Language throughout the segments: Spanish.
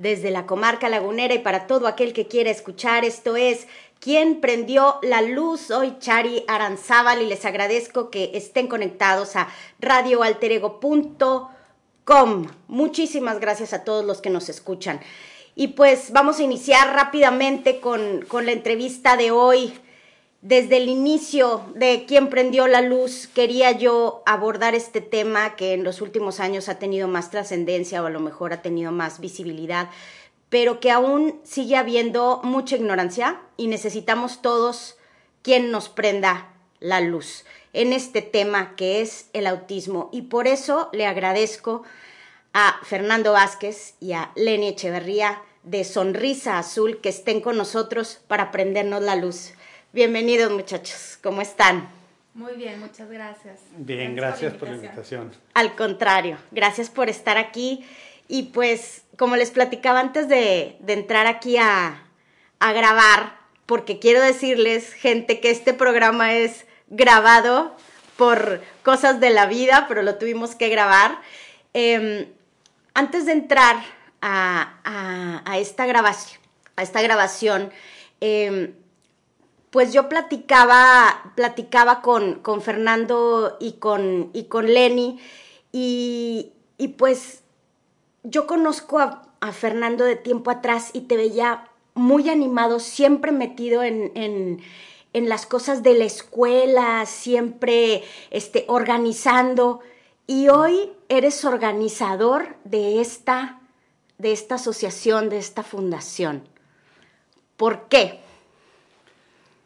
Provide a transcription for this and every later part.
Desde la comarca lagunera y para todo aquel que quiera escuchar, esto es ¿Quién prendió la luz? Soy Chari Aranzábal y les agradezco que estén conectados a radioalterego.com. Muchísimas gracias a todos los que nos escuchan. Y pues vamos a iniciar rápidamente con, con la entrevista de hoy. Desde el inicio de Quién prendió la luz, quería yo abordar este tema que en los últimos años ha tenido más trascendencia o a lo mejor ha tenido más visibilidad, pero que aún sigue habiendo mucha ignorancia y necesitamos todos quien nos prenda la luz en este tema que es el autismo. Y por eso le agradezco a Fernando Vázquez y a Lenny Echeverría de Sonrisa Azul que estén con nosotros para prendernos la luz. Bienvenidos muchachos, ¿cómo están? Muy bien, muchas gracias. Bien, gracias, por, la invitación. Al contrario, gracias por estar aquí. Y pues, como les platicaba antes de, de entrar aquí a, a grabar, porque quiero decirles, gente, que este programa es grabado por cosas de la vida, pero lo tuvimos que grabar. Eh, antes de entrar a, a, a, esta grabación, a esta grabación, eh, pues yo platicaba, platicaba con, con Fernando y con, y con Lenny y, y pues yo conozco a, Fernando de tiempo atrás y te veía muy animado, siempre metido en, en, en las cosas de la escuela, siempre este, organizando. Y hoy eres organizador de esta, de esta asociación, de esta fundación. ¿Por qué?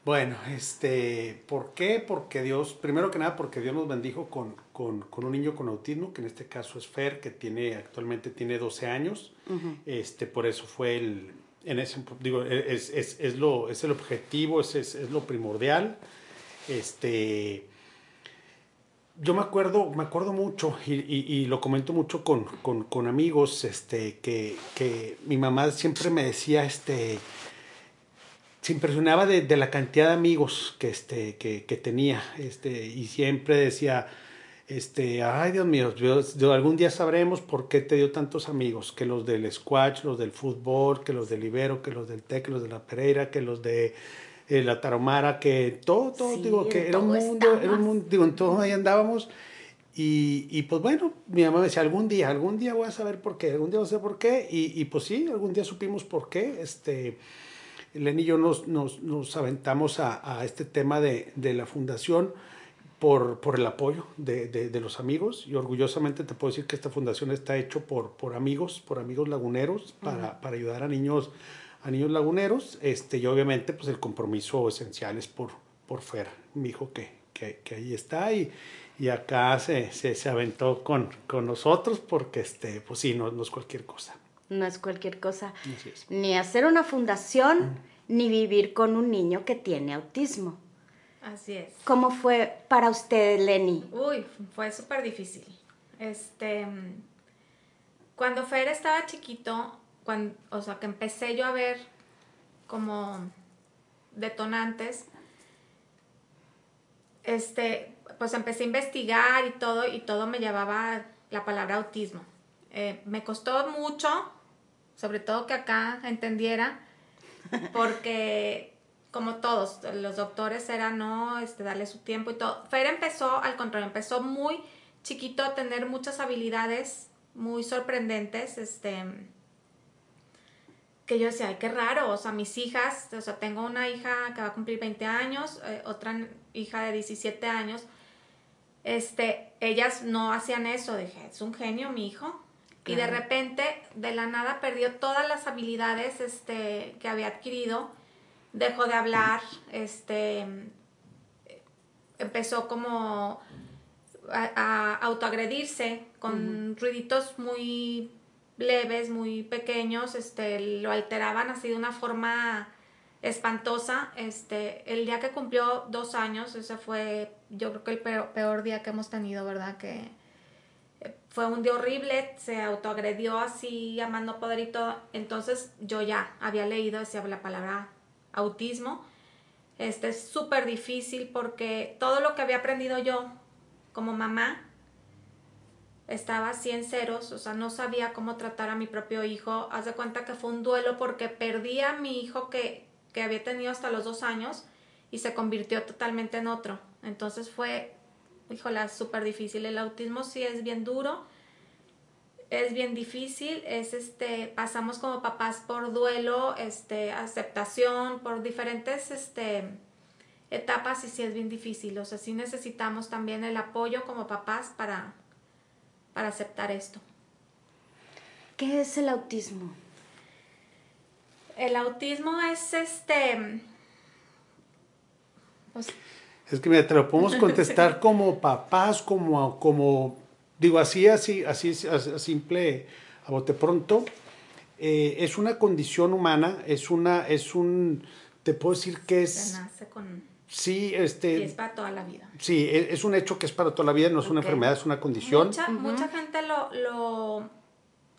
Bueno, este, ¿por qué? Porque Dios, primero que nada, porque Dios nos bendijo con, con, con, un niño con autismo, que en este caso es Fer, que tiene, actualmente tiene 12 años. Uh -huh. Este, por eso fue el, en ese, digo, es, es, es, lo, es el objetivo, es, es, es lo primordial. Este, yo me acuerdo, me acuerdo mucho y, y, y lo comento mucho con, con, con amigos, este, que, que, mi mamá siempre me decía, este, se impresionaba de, de la cantidad de amigos que, este, que, que, tenía, este, y siempre decía, este, ay Dios mío, yo, algún día sabremos por qué te dio tantos amigos, que los del squash, los del fútbol, que los del Ibero, que los del TEC, que los de la Pereira, que los de eh, la Taromara, que todo, todo, sí, digo, que era un mundo, era un mundo, digo, en todo ahí andábamos. Y, y, pues bueno, mi mamá me decía, algún día, algún día voy a saber por qué, algún día voy a saber por qué. Y, y pues sí, algún día supimos por qué. Este, Len y yo nos, nos, nos aventamos a, a, este tema de, de la fundación por, por el apoyo de, de, de, los amigos. Y orgullosamente te puedo decir que esta fundación está hecho por, por amigos, por amigos laguneros para, uh -huh. para ayudar a niños, a niños laguneros. Este, y obviamente pues el compromiso esencial es por, por Fer, mi hijo que, que, que ahí está y, y acá se, se, se, aventó con, con nosotros porque este, pues sí, no, no es cualquier cosa no es cualquier cosa, es. ni hacer una fundación, mm. ni vivir con un niño que tiene autismo. Así es. ¿Cómo fue para usted, Lenny? Uy, fue súper difícil. Este, cuando Fer estaba chiquito, cuando, o sea, que empecé yo a ver como detonantes, este, pues empecé a investigar y todo, y todo me llevaba la palabra autismo. Eh, me costó mucho, sobre todo que acá entendiera, porque como todos, los doctores era no, este, darle su tiempo y todo. Fer empezó, al contrario, empezó muy chiquito a tener muchas habilidades muy sorprendentes, este, que yo decía, ay, qué raro, o sea, mis hijas, o sea, tengo una hija que va a cumplir 20 años, eh, otra hija de 17 años, este, ellas no hacían eso, dije, es un genio mi hijo, y de repente, de la nada, perdió todas las habilidades este, que había adquirido. Dejó de hablar, este, empezó como a, a autoagredirse con uh -huh. ruiditos muy leves, muy pequeños, este, lo alteraban así de una forma espantosa. Este, el día que cumplió dos años, ese fue, yo creo que el peor, peor día que hemos tenido, ¿verdad? Que fue un día horrible, se autoagredió así, a mano poder y todo. Entonces yo ya había leído, decía la palabra autismo. Este es súper difícil porque todo lo que había aprendido yo como mamá estaba así en ceros, o sea, no sabía cómo tratar a mi propio hijo. Haz de cuenta que fue un duelo porque perdí a mi hijo que, que había tenido hasta los dos años y se convirtió totalmente en otro. Entonces fue, híjola, súper difícil. El autismo sí es bien duro, es bien difícil, es este, pasamos como papás por duelo, este, aceptación, por diferentes, este, etapas y sí es bien difícil. O sea, sí necesitamos también el apoyo como papás para, para aceptar esto. ¿Qué es el autismo? El autismo es este... Pues, es que mira, te lo podemos contestar como papás, como, como digo así, así, así, simple, a bote pronto. Eh, es una condición humana, es una, es un, te puedo decir que es... Se nace con Sí, este... Y es para toda la vida. Sí, e, es, un hecho que es para toda la vida, no es una enfermedad, es una condición. Mucha, mucha gente lo, lo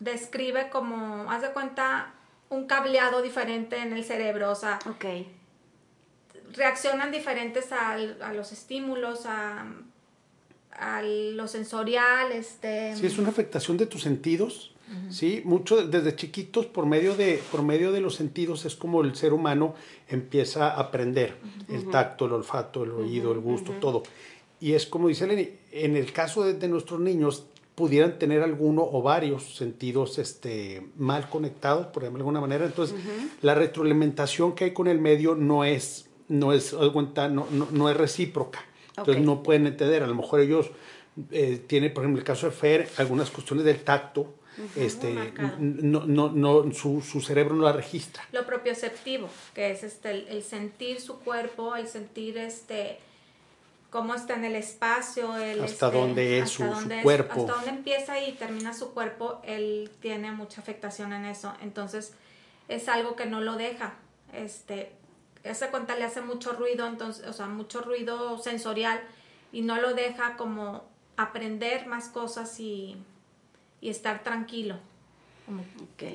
describe como, haz de cuenta, un cableado diferente en el cerebro, o sea... Ok. Reaccionan diferentes a, a los estímulos, a, a lo sensorial, este... Sí, es una afectación de tus sentidos ¿sí? Mucho desde chiquitos, por medio, de, por medio de los sentidos, es como el ser humano empieza a aprender el tacto, el olfato, el oído, el gusto, todo. Y es como dice Lenny, en el caso de, nuestros niños, pudieran tener alguno o varios sentidos este, mal conectados, por de alguna manera. Entonces, la retroalimentación que hay con el medio no es, no es, no, no, es recíproca. Entonces, no pueden entender. A lo mejor ellos eh, tienen, por ejemplo, el caso de Fer, algunas cuestiones del tacto, este, no, no, no, su, su, cerebro no la registra. Lo propioceptivo, que es este, el, sentir su cuerpo, el sentir este, cómo está en el espacio, el, hasta este, dónde es su, cuerpo. Hasta dónde empieza y termina su cuerpo, él tiene mucha afectación en eso. Entonces, es algo que no lo deja. Este, esa cuenta le hace mucho ruido, entonces, o sea, mucho ruido sensorial y no lo deja como aprender más cosas y y estar tranquilo.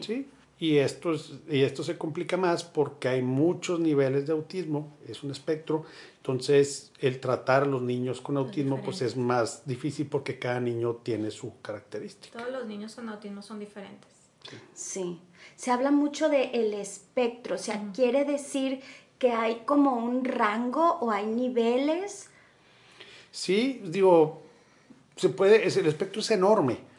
Sí, y esto, es, y esto se complica más porque hay muchos niveles de autismo, es un espectro, entonces el tratar a los niños con autismo pues es más difícil porque cada niño tiene su característica. Todos los niños con autismo son diferentes. Sí, se habla mucho de el espectro, o sea, quiere decir que hay como un rango o hay niveles. Sí, digo, se puede, es, el espectro es enorme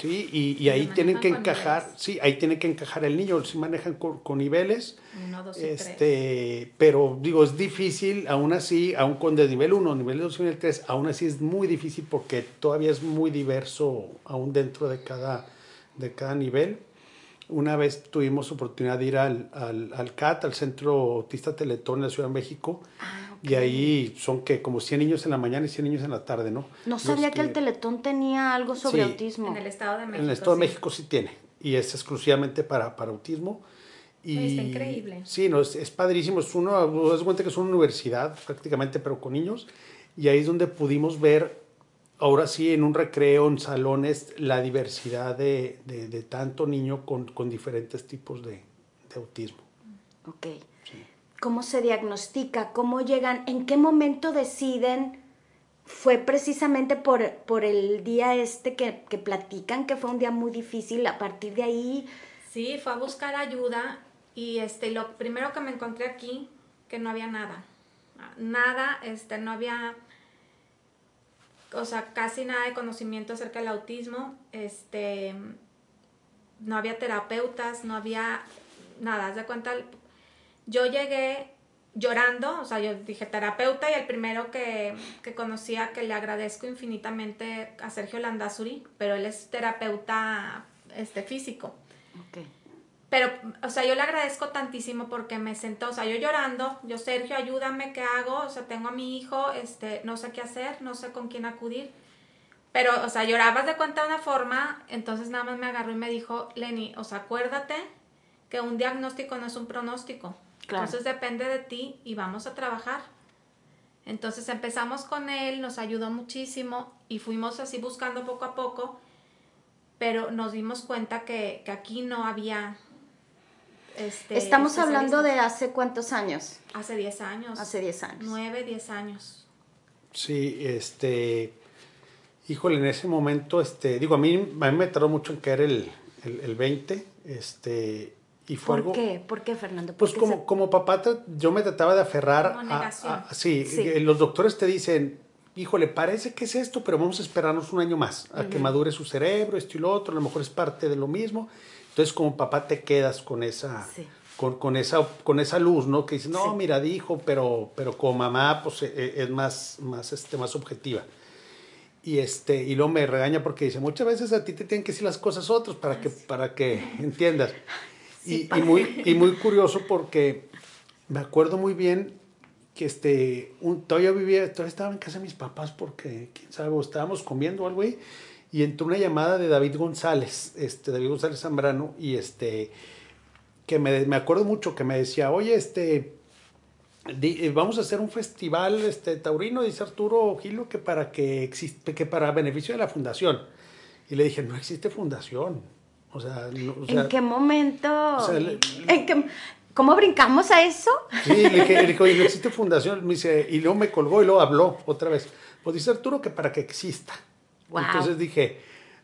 Sí, y, y ahí tienen que encajar, sí, ahí tiene que encajar el niño, si manejan con, con niveles. Uno, dos este, Pero digo, es difícil, aún así, aún con de nivel 1, nivel 2 y nivel 3, aún así es muy difícil porque todavía es muy diverso aún dentro de cada, de cada nivel. Una vez tuvimos oportunidad de ir al, al, al CAT, al Centro Autista Teletón en la Ciudad de México. Ah y ahí son que como 100 niños en la mañana y 100 niños en la tarde, ¿no? No sabía que, el Teletón tenía algo sobre autismo. En el Estado de México. En el Estado de México sí tiene. Y es exclusivamente para, para autismo. Y, Está increíble. Sí, no, es, es padrísimo. Es uno, es cuenta que es una universidad prácticamente, pero con niños. Y ahí es donde pudimos ver, ahora sí, en un recreo, en salones, la diversidad de, de, de tanto niño con, con diferentes tipos de, de autismo. Ok cómo se diagnostica, cómo llegan, en qué momento deciden. Fue precisamente por, por el día este que, que platican, que fue un día muy difícil. A partir de ahí. Sí, fue a buscar ayuda y este, lo primero que me encontré aquí, que no había nada. Nada, este, no había, o sea, casi nada de conocimiento acerca del autismo. Este, no había terapeutas, no había nada. Haz de cuenta, yo llegué llorando, o sea, yo dije terapeuta y el primero que, que conocía que le agradezco infinitamente a Sergio Landazuri, pero él es terapeuta este, físico. Okay. Pero, o sea, yo le agradezco tantísimo porque me sentó, o sea, yo llorando, yo, Sergio, ayúdame, ¿qué hago? O sea, tengo a mi hijo, este, no sé qué hacer, no sé con quién acudir. Pero, o sea, llorabas de cuenta de una forma, entonces nada más me agarró y me dijo, Lenny, o sea, acuérdate que un diagnóstico no es un pronóstico. Entonces depende de ti y vamos a trabajar. Entonces empezamos con él, nos ayudó muchísimo y fuimos así buscando poco a poco, pero nos dimos cuenta que, que aquí no había... Este, Estamos hablando de hace cuántos años. Hace 10 años. Hace 10 años. 9, 10 años. Sí, este, híjole, en ese momento, este, digo, a mí, a mí me tardó mucho en caer el, el, el 20, este, y fue ¿Por qué? ¿Por qué, Fernando? pues como, como papá, yo me trataba de aferrar a, sí, eh, los doctores te dicen, híjole, parece que es esto, pero vamos a esperarnos un año más, a que madure su cerebro, esto y lo otro, a lo mejor es parte de lo mismo. Entonces, como papá te quedas con esa, con, con, esa, con esa luz, ¿no? Que dices, no, mira, dijo, pero, pero como mamá, pues e, e, es más, más, este, más objetiva. Y, este, y luego me regaña porque dice, muchas veces a ti te tienen que decir las cosas otros para que, para que entiendas y, muy, y muy curioso porque me acuerdo muy bien que este, un, todavía vivía, todavía estaba en casa de mis papás porque, quién sabe, estábamos comiendo algo ahí y entró una llamada de David González, este, David González Zambrano, y este, que me, me acuerdo mucho que me decía, oye, este, eh, vamos a hacer un festival este, taurino, dice Arturo Gilo, que para que existe, que para beneficio de la fundación. Y le dije, no existe fundación, o sea, ¿En qué momento? ¿Cómo brincamos a eso? Sí, le dije, le no existe fundación. Me dice, y luego me colgó y luego habló otra vez. Pues dice Arturo que para que exista. Entonces dije,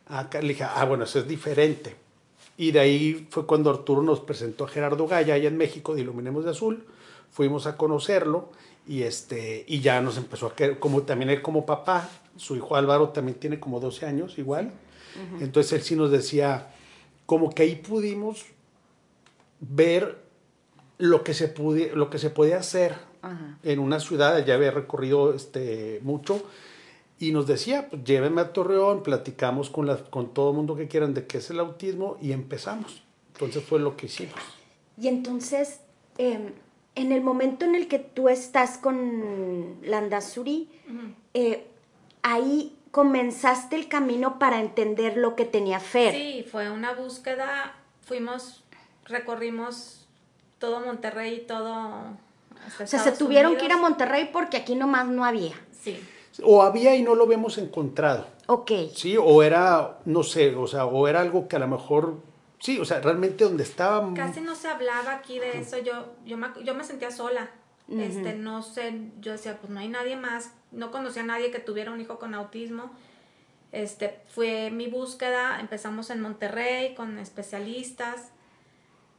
acá, le dije, ah, bueno, eso es diferente. Y de ahí fue cuando Arturo nos presentó a Gerardo Gaya allá en México de Iluminemos de Azul. Fuimos a conocerlo y, este, y ya nos empezó a querer, como también él como papá, su hijo Álvaro también tiene como 12 años igual. Entonces él sí nos decía, como que ahí pudimos ver lo que se, pude, lo que se podía hacer en una ciudad, ya había recorrido este, mucho, y nos decía, pues, llévenme a Torreón, platicamos con, la, con todo el mundo que quieran de qué es el autismo y empezamos. Entonces fue lo que hicimos. Y entonces, em, en el momento en el que tú estás con Landazuri, eh, ahí comenzaste el camino para entender lo que tenía Fer. Sí, fue una búsqueda, fuimos, recorrimos todo Monterrey, todo... o sea, se tuvieron que ir a Monterrey porque aquí nomás no había. Sí. O había y no lo habíamos encontrado. Ok. Sí, o era, no sé, o sea, o era algo que a lo mejor Sí, o sea, realmente donde estaba... Casi no se hablaba aquí de eso, yo, yo, me, yo me sentía sola. Este, no sé, yo decía, pues no hay nadie más, no conocía a nadie que tuviera un hijo con autismo. Este, fue mi búsqueda, empezamos en Monterrey con especialistas.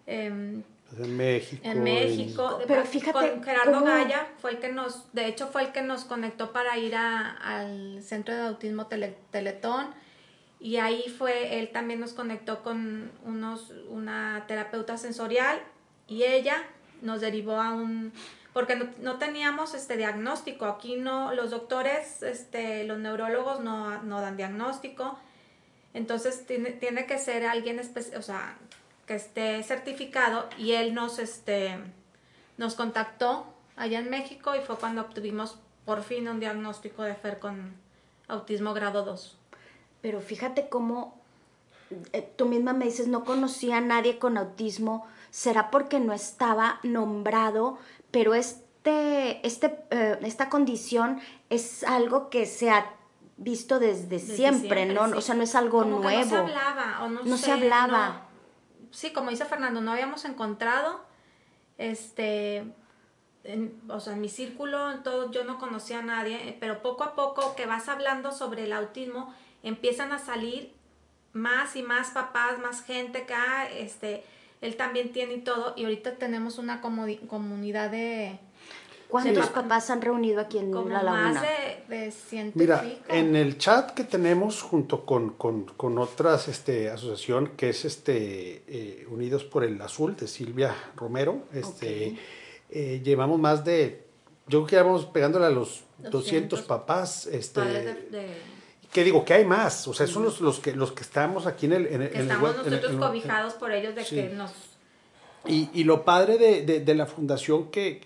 Em, en México. En México. Pero fíjate. Con Gerardo Gaya fue el que nos, de hecho fue el que nos conectó para ir a, al Centro de Autismo Teletón. Y ahí fue, él también nos conectó con unos, una terapeuta sensorial y ella nos derivó a un porque no, teníamos este diagnóstico. Aquí no, los doctores, este, los neurólogos no, no dan diagnóstico. Entonces tiene, tiene que ser alguien o sea, que esté certificado y él nos, este, nos contactó allá en México y fue cuando obtuvimos por fin un diagnóstico de FER con autismo grado 2. Pero fíjate cómo eh, tú misma me dices, no conocía a nadie con autismo, será porque no estaba nombrado pero este, este, eh, esta condición es algo que se ha visto desde, siempre, ¿no? O sea, no es algo nuevo. no se hablaba, o no, no se hablaba. Sí, como dice Fernando, no habíamos encontrado, este, o sea, en mi círculo, en todo, yo no conocía a nadie, pero poco a poco que vas hablando sobre el autismo, empiezan a salir más y más papás, más gente que, ah, este, él también tiene y todo, y ahorita tenemos una comunidad de... ¿Cuántos papás han reunido aquí en La Laguna? Más de, de Mira, en el chat que tenemos junto con, con, con otras este, asociación, que es este eh, Unidos por el Azul, de Silvia Romero, este, eh, llevamos más de, yo creo que ya vamos pegándole a los 200, papás. Este, que digo que hay más, o sea, son los, los, que, los que estamos aquí en el... En, estamos nosotros cobijados por ellos de que nos... Y, y lo padre de, de, de, la fundación que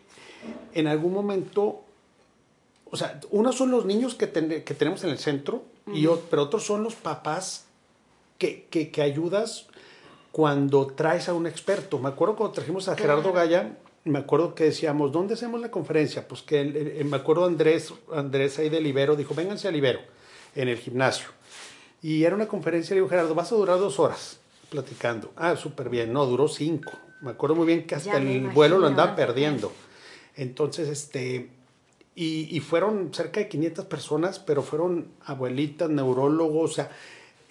en algún momento, o sea, unos son los niños que, que tenemos en el centro, y, pero otros son los papás que, que, que, ayudas cuando traes a un experto. Me acuerdo cuando trajimos a Gerardo Gaya, me acuerdo que decíamos, ¿dónde hacemos la conferencia? Pues que me acuerdo Andrés, Andrés ahí de Libero, dijo, vénganse a Libero, en el gimnasio. Y era una conferencia, le digo, Gerardo, vas a durar dos horas platicando. Ah, súper bien, no, duró cinco. Me acuerdo muy bien que hasta el vuelo lo andaba perdiendo. Entonces, este, y, y, fueron cerca de 500 personas, pero fueron abuelitas, neurólogos, o sea,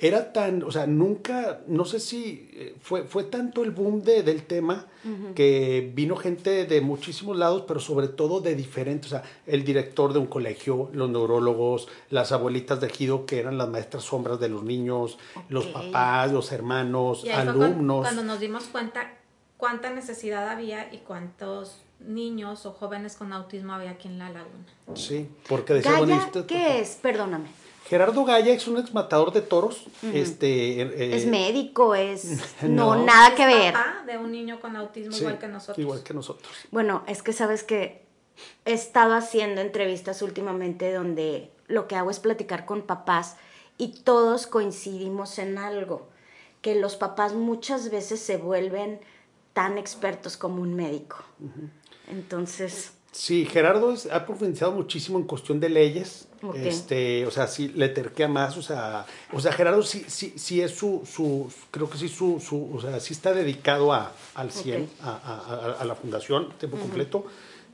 era tan, o sea, nunca, no sé si eh, fue, fue tanto el boom de, del tema que vino gente de muchísimos lados, pero sobre todo de diferentes, o sea, el director de un colegio, los neurólogos, las abuelitas de Gido, que eran las maestras sombras de los niños, los papás, los hermanos, alumnos. Cuando, nos dimos cuenta cuánta necesidad había y cuántos niños o jóvenes con autismo había aquí en la laguna. Sí, porque decía, ¿qué es? Perdóname. Gerardo Gaya es un exmatador de toros. este, eh, es médico, es no, nada que ver. Papá de un niño con autismo igual que nosotros. Igual que nosotros. Bueno, es que sabes que he estado haciendo entrevistas últimamente donde lo que hago es platicar con papás y todos coincidimos en algo, que los papás muchas veces se vuelven tan expertos como un médico. Entonces... Sí, Gerardo ha profundizado muchísimo en cuestión de leyes. Este, o sea, sí le terquea más, o sea, o sea, Gerardo sí, sí, sí es su, su, creo que sí su, su o sea, sí está dedicado a, al 100, a, a, a, la fundación, tiempo completo.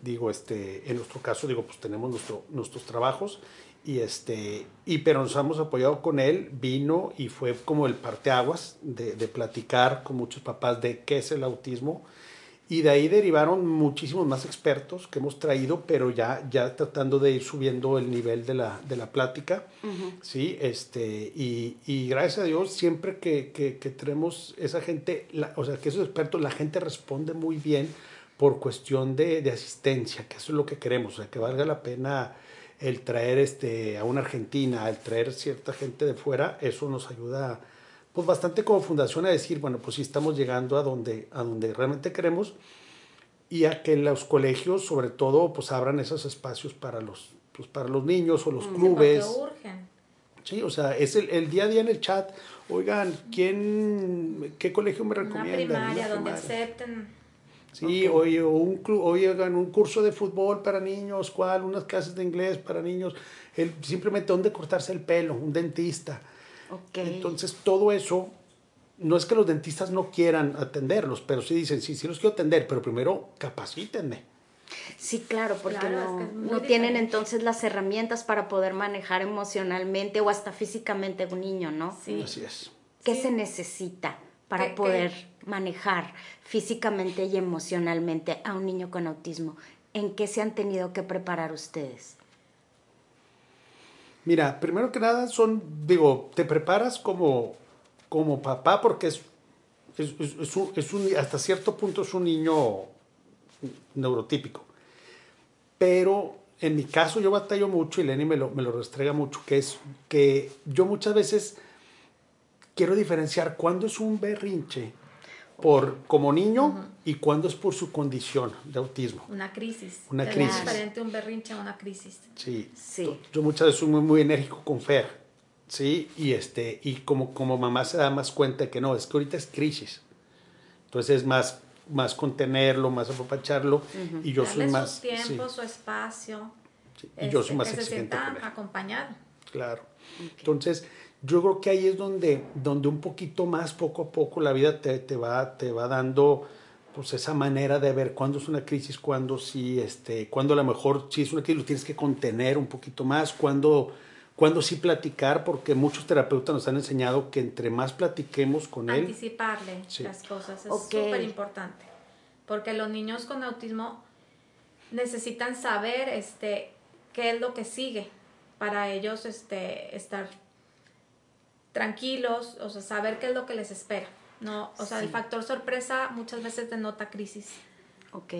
Digo, este, en nuestro caso, digo, pues tenemos nuestro, nuestros trabajos y este, y pero nos hemos apoyado con él, vino y fue como el parteaguas de, de platicar con muchos papás de qué es el autismo, y de ahí derivaron muchísimos más expertos que hemos traído, pero ya, ya tratando de ir subiendo el nivel de la, de la plática. ¿sí? este, y, y, gracias a Dios, siempre que, que, que tenemos esa gente, o sea, que esos expertos, la gente responde muy bien por cuestión de, de, asistencia, que eso es lo que queremos, o sea, que valga la pena el traer este, a una Argentina, el traer cierta gente de fuera, eso nos ayuda pues bastante como fundación a decir, bueno, pues sí estamos llegando a donde, a donde realmente queremos y a que los colegios, sobre todo, pues abran esos espacios para los, pues, para los niños o los mm, clubes. urgen. Sí, o sea, es el, el, día a día en el chat. Oigan, ¿quién, qué colegio me recomienda? Una primaria, donde acepten. Sí, oye, o un club, oigan, un curso de fútbol para niños, ¿cuál? Unas clases de inglés para niños. El, simplemente dónde cortarse el pelo, un dentista. Entonces, todo eso, no es que los dentistas no quieran atenderlos, pero sí dicen, sí, sí los quiero atender, pero primero capacítenme. Sí, claro, porque no, no tienen entonces las herramientas para poder manejar emocionalmente o hasta físicamente un niño, ¿no? Sí. Así es. ¿Qué se necesita para poder manejar físicamente y emocionalmente a un niño con autismo? ¿En qué se han tenido que preparar ustedes? Mira, primero que nada son, digo, te preparas como, como papá porque es, es, un, hasta cierto punto es un niño neurotípico. Pero en mi caso yo batallo mucho y Lenny me lo, me lo restrega mucho, que es que yo muchas veces quiero diferenciar cuándo es un berrinche por como niño y cuándo es por su condición de autismo. Una crisis. Una crisis. Es diferente un berrinche a una crisis. Sí. sí. Yo muchas veces soy muy, muy enérgico con Fer, ¿sí? Y, este, y como, como mamá se da más cuenta que no, es que ahorita es crisis. Entonces es más, más contenerlo, más apapacharlo. Y yo soy más... su tiempo, su espacio. Y yo soy este, más que se sienta acompañado. Claro. Entonces yo creo que ahí es donde, donde un poquito más, poco a poco, la vida te, te, va, te va dando pues esa manera de ver cuándo es una crisis, cuándo sí, este, cuándo a lo mejor si es una crisis lo tienes que contener un poquito más, cuándo, cuándo sí platicar, porque muchos terapeutas nos han enseñado que entre más platiquemos con él... Anticiparle las cosas, es súper importante, porque los niños con autismo necesitan saber este, qué es lo que sigue para ellos este, estar tranquilos, o sea, saber qué es lo que les espera. No, o sea, el factor sorpresa muchas veces denota crisis. Ok.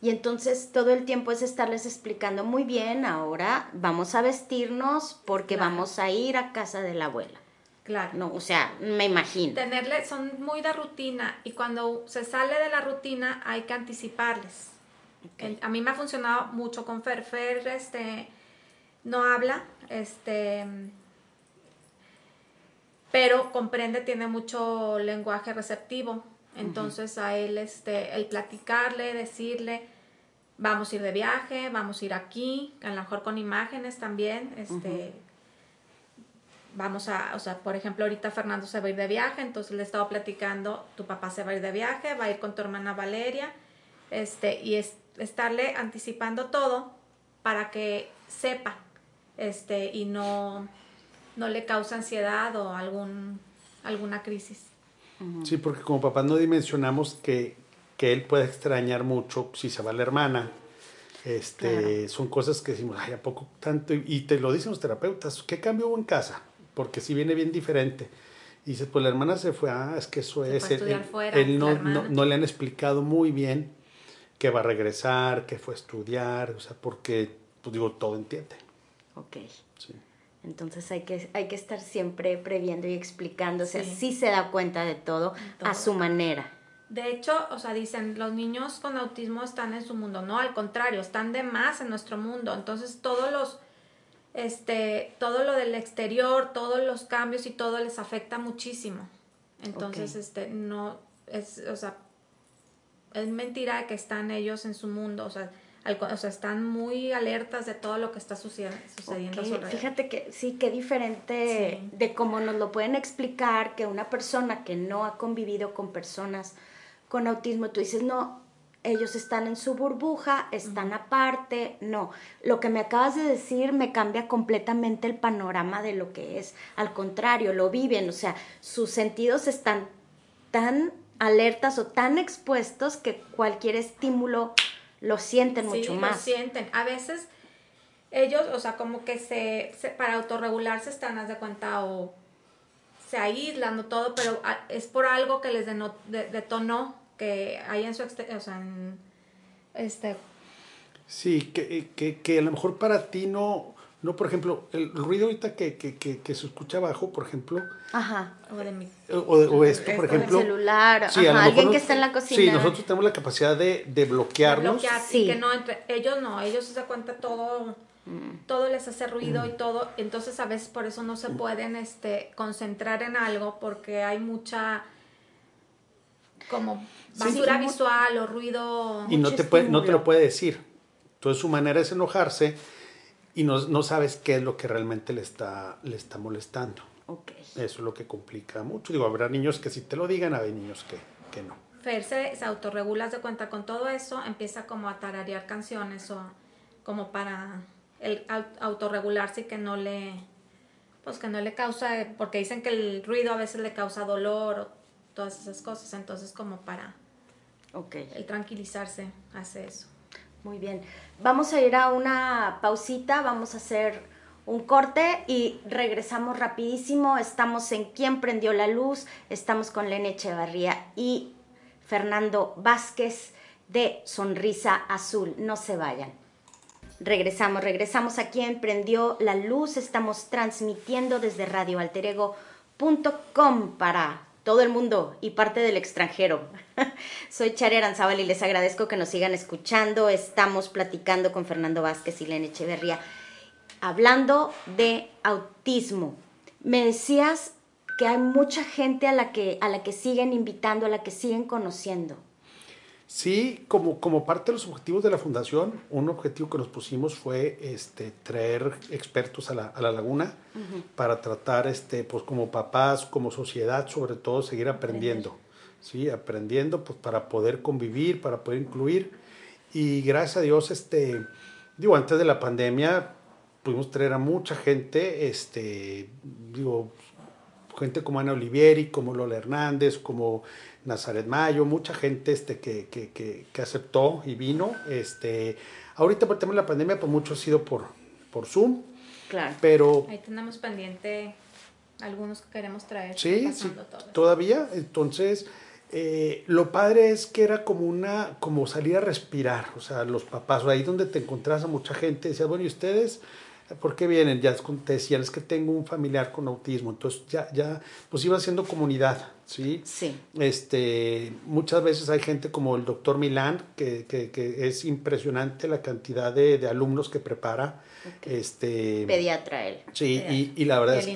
Y entonces todo el tiempo es estarles explicando muy bien, ahora vamos a vestirnos porque vamos a ir a casa de la abuela. Claro. No, o sea, me imagino. Tenerle, son muy de rutina y cuando se sale de la rutina hay que anticiparles. A mí me ha funcionado mucho con Fer. Fer, este, no habla, este, pero comprende, tiene mucho lenguaje receptivo. Entonces a él, este, el platicarle, decirle, vamos a ir de viaje, vamos a ir aquí, a lo mejor con imágenes también, este, vamos a, o sea, por ejemplo, ahorita Fernando se va a ir de viaje, entonces le he estado platicando, tu papá se va a ir de viaje, va a ir con tu hermana Valeria, este, y es, estarle anticipando todo para que sepa, este, y no, no le causa ansiedad o algún, alguna crisis. Sí, porque como papás no dimensionamos que, que él puede extrañar mucho si se va la hermana. Este, Son cosas que decimos, ay, ¿a poco tanto? Y te lo dicen los terapeutas, ¿qué cambio hubo en casa? Porque si viene bien diferente. Y dices, pues la hermana se fue, ah, es que eso es. Él, él, no, no, no, le han explicado muy bien que va a regresar, que fue a estudiar, o sea, porque, pues digo, todo entiende. Ok. Sí. Entonces hay que, hay que estar siempre previendo y explicando, o sea, sí, se da cuenta de todo, a su manera. De hecho, o sea, dicen, los niños con autismo están en su mundo, no, al contrario, están de más en nuestro mundo. Entonces, todos los, este, todo lo del exterior, todos los cambios y todo les afecta muchísimo. Entonces, este, no, es, o sea, es mentira que están ellos en su mundo, o sea, o sea, están muy alertas de todo lo que está sucediendo. sucediendo Fíjate que sí, qué diferente de cómo nos lo pueden explicar que una persona que no ha convivido con personas con autismo, tú dices, no, ellos están en su burbuja, están aparte, no. Lo que me acabas de decir me cambia completamente el panorama de lo que es. Al contrario, lo viven, o sea, sus sentidos están tan alertas o tan expuestos que cualquier estímulo lo sienten mucho más. Lo sienten. A veces ellos, o sea, como que se, para autorregularse están, haz de cuenta, o se aíslan o todo, pero es por algo que les detonó que hay en su, o sea, en, este... Sí, que, que, que a lo mejor para ti no, no, por ejemplo, el ruido ahorita que, que, que, se escucha abajo, por ejemplo. Ajá. O de mi... O, esto, por ejemplo. El celular. Sí, Ajá, alguien que está en la cocina. Sí, nosotros tenemos la capacidad de, de bloquearnos. bloquear, sí. que no entre, ellos no, ellos se dan cuenta todo, mm. todo les hace ruido y todo. Entonces a veces por eso no se pueden este, concentrar en algo porque hay mucha como basura visual o ruido. Y no te, puede, no te lo puede decir. Entonces su manera es enojarse y no, no, sabes qué es lo que realmente le está, le está molestando. Okay. Eso es lo que complica mucho. Digo, habrá niños que sí te lo digan, habrá niños que, que no. Fer se, se autorregula, de cuenta con todo eso, empieza como a tararear canciones o como para el autorregularse y que no le, pues que no le causa, porque dicen que el ruido a veces le causa dolor o todas esas cosas, entonces como para okay. el tranquilizarse hace eso. Muy bien. Vamos a ir a una pausita, vamos a hacer un corte y regresamos rapidísimo. Estamos en Quién prendió la luz, estamos con Lene Echevarría y Fernando Vázquez de Sonrisa Azul. No se vayan. Regresamos, regresamos a Quién prendió la luz. Estamos transmitiendo desde radioalterego.com para todo el mundo y parte del extranjero. Soy Chari Aranzábal y les agradezco que nos sigan escuchando. Estamos platicando con Fernando Vázquez y Lene Echeverría hablando de autismo. Me decías que hay mucha gente a la que, a la que siguen invitando, a la que siguen conociendo. Sí, como, como parte de los objetivos de la fundación, un objetivo que nos pusimos fue este, traer expertos a la, a la laguna para tratar, este, pues como papás, como sociedad, sobre todo, seguir aprendiendo. ¿sí? Aprendiendo pues, para poder convivir, para poder incluir. Y gracias a Dios, este, digo, antes de la pandemia pudimos traer a mucha gente, este, digo, gente como Ana Olivieri, como Lola Hernández, como Nazaret Mayo, mucha gente este, que, que, que, que aceptó y vino. Este, ahorita por el tema de la pandemia, pues mucho ha sido por, por Zoom. Claro. Pero... Ahí tenemos pendiente algunos que queremos traer. Sí, sí todavía. Entonces, eh, lo padre es que era como una, como salir a respirar. O sea, los papás, ahí donde te encontrabas a mucha gente, decías, bueno, ¿y ustedes? ¿Por qué vienen? Ya te decían, es que tengo un familiar con autismo. Entonces ya, ya, pues iba haciendo comunidad, ¿sí? Sí. Este, muchas veces hay gente como el doctor Milán, que, que, que es impresionante la cantidad de, de alumnos que prepara. Este, Pediatra él. Sí, y, y, la verdad es que,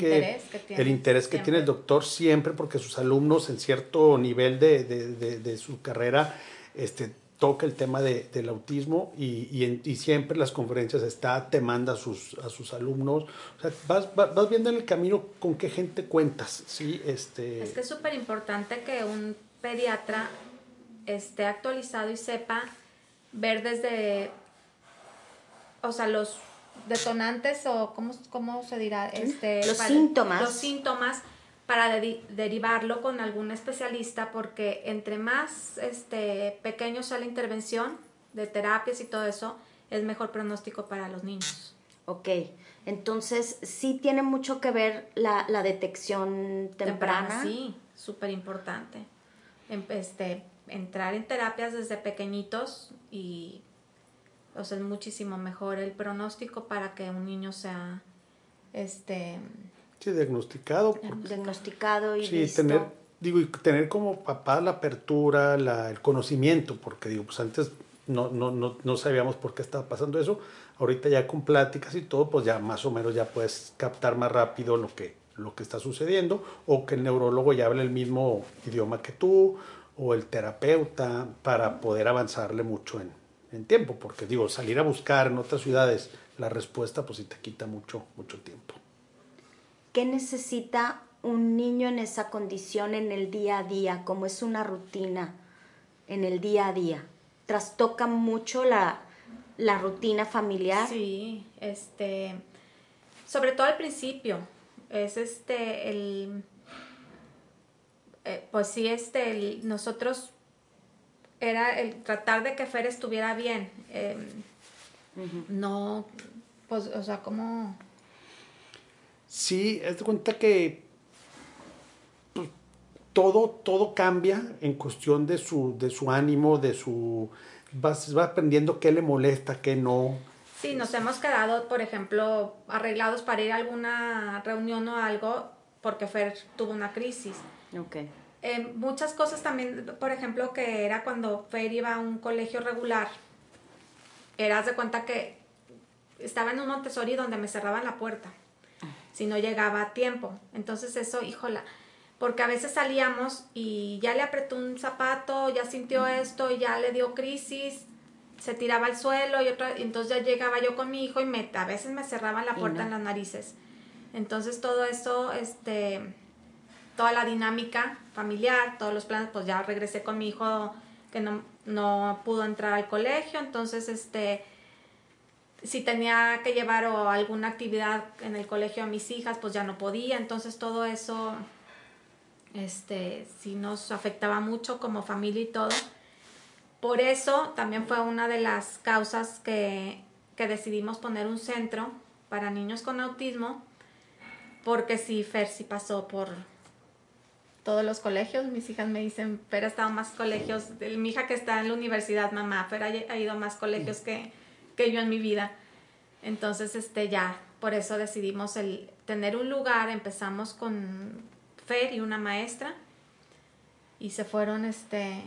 que tiene el interés que siempre. tiene el doctor siempre, porque sus alumnos en cierto nivel de, de, de, de su carrera, este, toca el tema de, del autismo y, y, en, y, siempre en las conferencias está, te manda a sus, a sus alumnos. O sea, vas, vas, vas, viendo en el camino con qué gente cuentas. ¿sí? Este... Es que es súper importante que un pediatra esté actualizado y sepa ver desde, o sea, los detonantes o cómo, cómo se dirá, este, los para, síntomas. Los síntomas para de derivarlo con algún especialista porque entre más este, pequeño sea la intervención de terapias y todo eso, es mejor pronóstico para los niños. Ok, entonces sí tiene mucho que ver la, la detección temprana. temprana. Sí, súper importante. Este, entrar en terapias desde pequeñitos y o sea, es muchísimo mejor el pronóstico para que un niño sea este Sí, diagnosticado. Diagnosticado y sí, visto. tener, digo, y tener como papá la apertura, la, el conocimiento, porque digo, pues antes no, no, no, no sabíamos por qué estaba pasando eso. Ahorita ya con pláticas y todo, pues ya más o menos ya puedes captar más rápido lo que, lo que está sucediendo, o que el neurólogo ya hable el mismo idioma que tú, o el terapeuta, para poder avanzarle mucho en, en tiempo, porque digo, salir a buscar en otras ciudades la respuesta, pues sí te quita mucho, mucho tiempo. ¿Qué necesita un niño en esa condición en el día a día? ¿Cómo es una rutina en el día a día? ¿Trastoca mucho la, la rutina familiar? Sí, este, sobre todo al principio, es este, el, eh, pues sí, este, el, nosotros era el tratar de que Fer estuviera bien, eh, uh -huh. no, pues, o sea, como Sí, es de cuenta que pues, todo, todo cambia en cuestión de su, de su ánimo, de su... Vas, va aprendiendo qué le molesta, qué no. Sí, nos hemos quedado, por ejemplo, arreglados para ir a alguna reunión o algo porque Fer tuvo una crisis. Ok. Eh, muchas cosas también, por ejemplo, que era cuando Fer iba a un colegio regular, eras de cuenta que estaba en un Montessori donde me cerraban la puerta si no llegaba a tiempo. Entonces eso, híjola, porque a veces salíamos y ya le apretó un zapato, ya sintió esto, ya le dio crisis, se tiraba al suelo y otra, entonces ya llegaba yo con mi hijo y me, a veces me cerraban la puerta no. en las narices. Entonces todo eso, este, toda la dinámica familiar, todos los planes, pues ya regresé con mi hijo que no, no pudo entrar al colegio, entonces este si tenía que llevar o alguna actividad en el colegio a mis hijas, pues ya no podía. Entonces todo eso, este, sí nos afectaba mucho como familia y todo. Por eso también fue una de las causas que, que decidimos poner un centro para niños con autismo, porque sí, Fer sí pasó por todos los colegios. Mis hijas me dicen, Fer ha estado en más colegios. Mi hija que está en la universidad, mamá, Fer ha, ha ido a más colegios que que yo en mi vida. Entonces, este, ya, por eso decidimos el tener un lugar, empezamos con Fer y una maestra, y se fueron, este...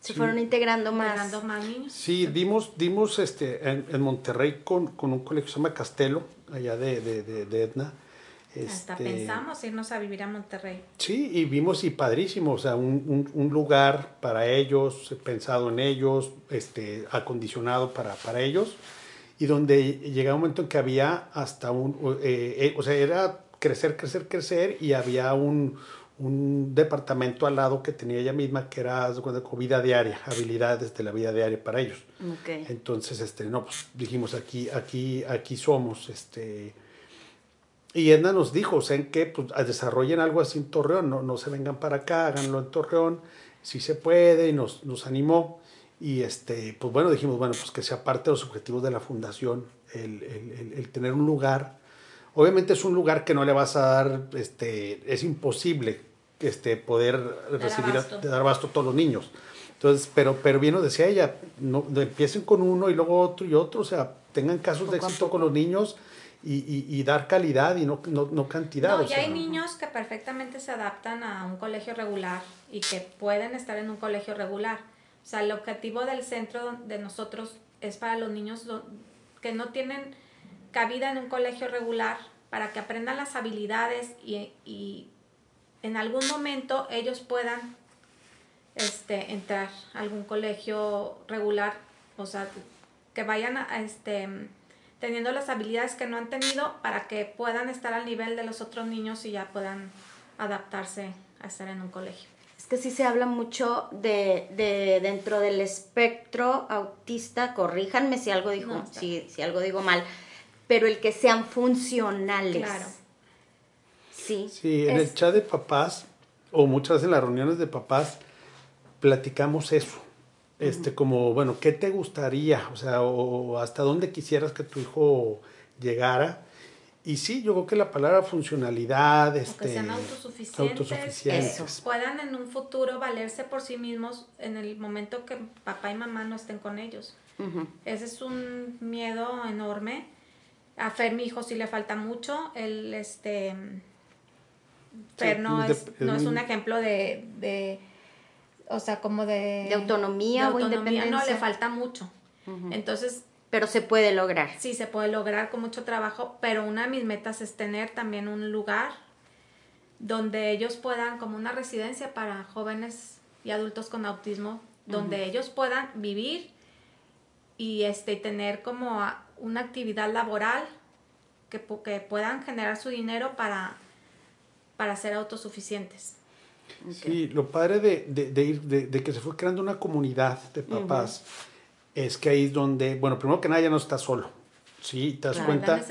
Se sí. fueron integrando más. Integrando más niños. Sí, dimos, dimos este, en, en Monterrey con, con, un colegio que se llama Castelo, allá de, de, de, de Edna. Hasta este, pensamos irnos a vivir a Monterrey. Sí, y vimos y padrísimo, o sea, un, un, un, lugar para ellos, pensado en ellos, este, acondicionado para, para ellos, y donde llegaba un momento en que había hasta un, eh, eh, o sea, era crecer, crecer, crecer, y había un, un departamento al lado que tenía ella misma que era con vida diaria, habilidades de la vida diaria para ellos. Okay. Entonces, este, no, pues dijimos aquí, aquí, aquí somos, este y Edna nos dijo, o sea, en que pues, desarrollen algo así en Torreón, no, no se vengan para acá, háganlo en Torreón, si se puede, y nos, nos animó. Y este, pues bueno, dijimos, bueno, pues que sea parte de los objetivos de la fundación, el, el, el, el tener un lugar. Obviamente es un lugar que no le vas a dar, este, es imposible este, poder Dar recibir, abasto. dar abasto a todos los niños. Entonces, pero, pero bien nos decía ella, no, empiecen con uno y luego otro y otro, o sea, tengan casos de éxito con los niños y, y, dar calidad y no, no, no cantidad. No, ya hay niños que perfectamente se adaptan a un colegio regular y que pueden estar en un colegio regular. O sea, el objetivo del centro de nosotros es para los niños que no tienen cabida en un colegio regular para que aprendan las habilidades y, y en algún momento ellos puedan este, entrar a algún colegio regular, o sea, que vayan a, este, teniendo las habilidades que no han tenido para que puedan estar al nivel de los otros niños y ya puedan adaptarse a estar en un colegio. Es que sí se habla mucho de, de dentro del espectro autista, corríjanme si algo dijo, si, si algo digo mal, pero el que sean funcionales. Claro. Sí. Sí, en el chat de papás, o muchas veces en las reuniones de papás, platicamos eso este, como, bueno, ¿qué te gustaría? O sea, o hasta dónde quisieras que tu hijo llegara. Y sí, yo creo que la palabra funcionalidad, este, que sean autosuficientes, puedan en un futuro valerse por sí mismos en el momento que papá y mamá no estén con ellos. Ese es un miedo enorme. A Fer, mi hijo, sí le falta mucho. Él, este, Fer no, es, no es un ejemplo de o sea, como de... De autonomía, o independencia. No, le falta mucho. Entonces... Pero se puede lograr. Sí, se puede lograr con mucho trabajo, pero una de mis metas es tener también un lugar donde ellos puedan, como una residencia para jóvenes y adultos con autismo, donde ellos puedan vivir y este, tener como una actividad laboral que, que puedan generar su dinero para, para ser autosuficientes. Sí, lo padre de, de, ir, de, que se fue creando una comunidad de papás es que ahí es donde, bueno, primero que nada ya no estás solo. Sí, te das cuenta.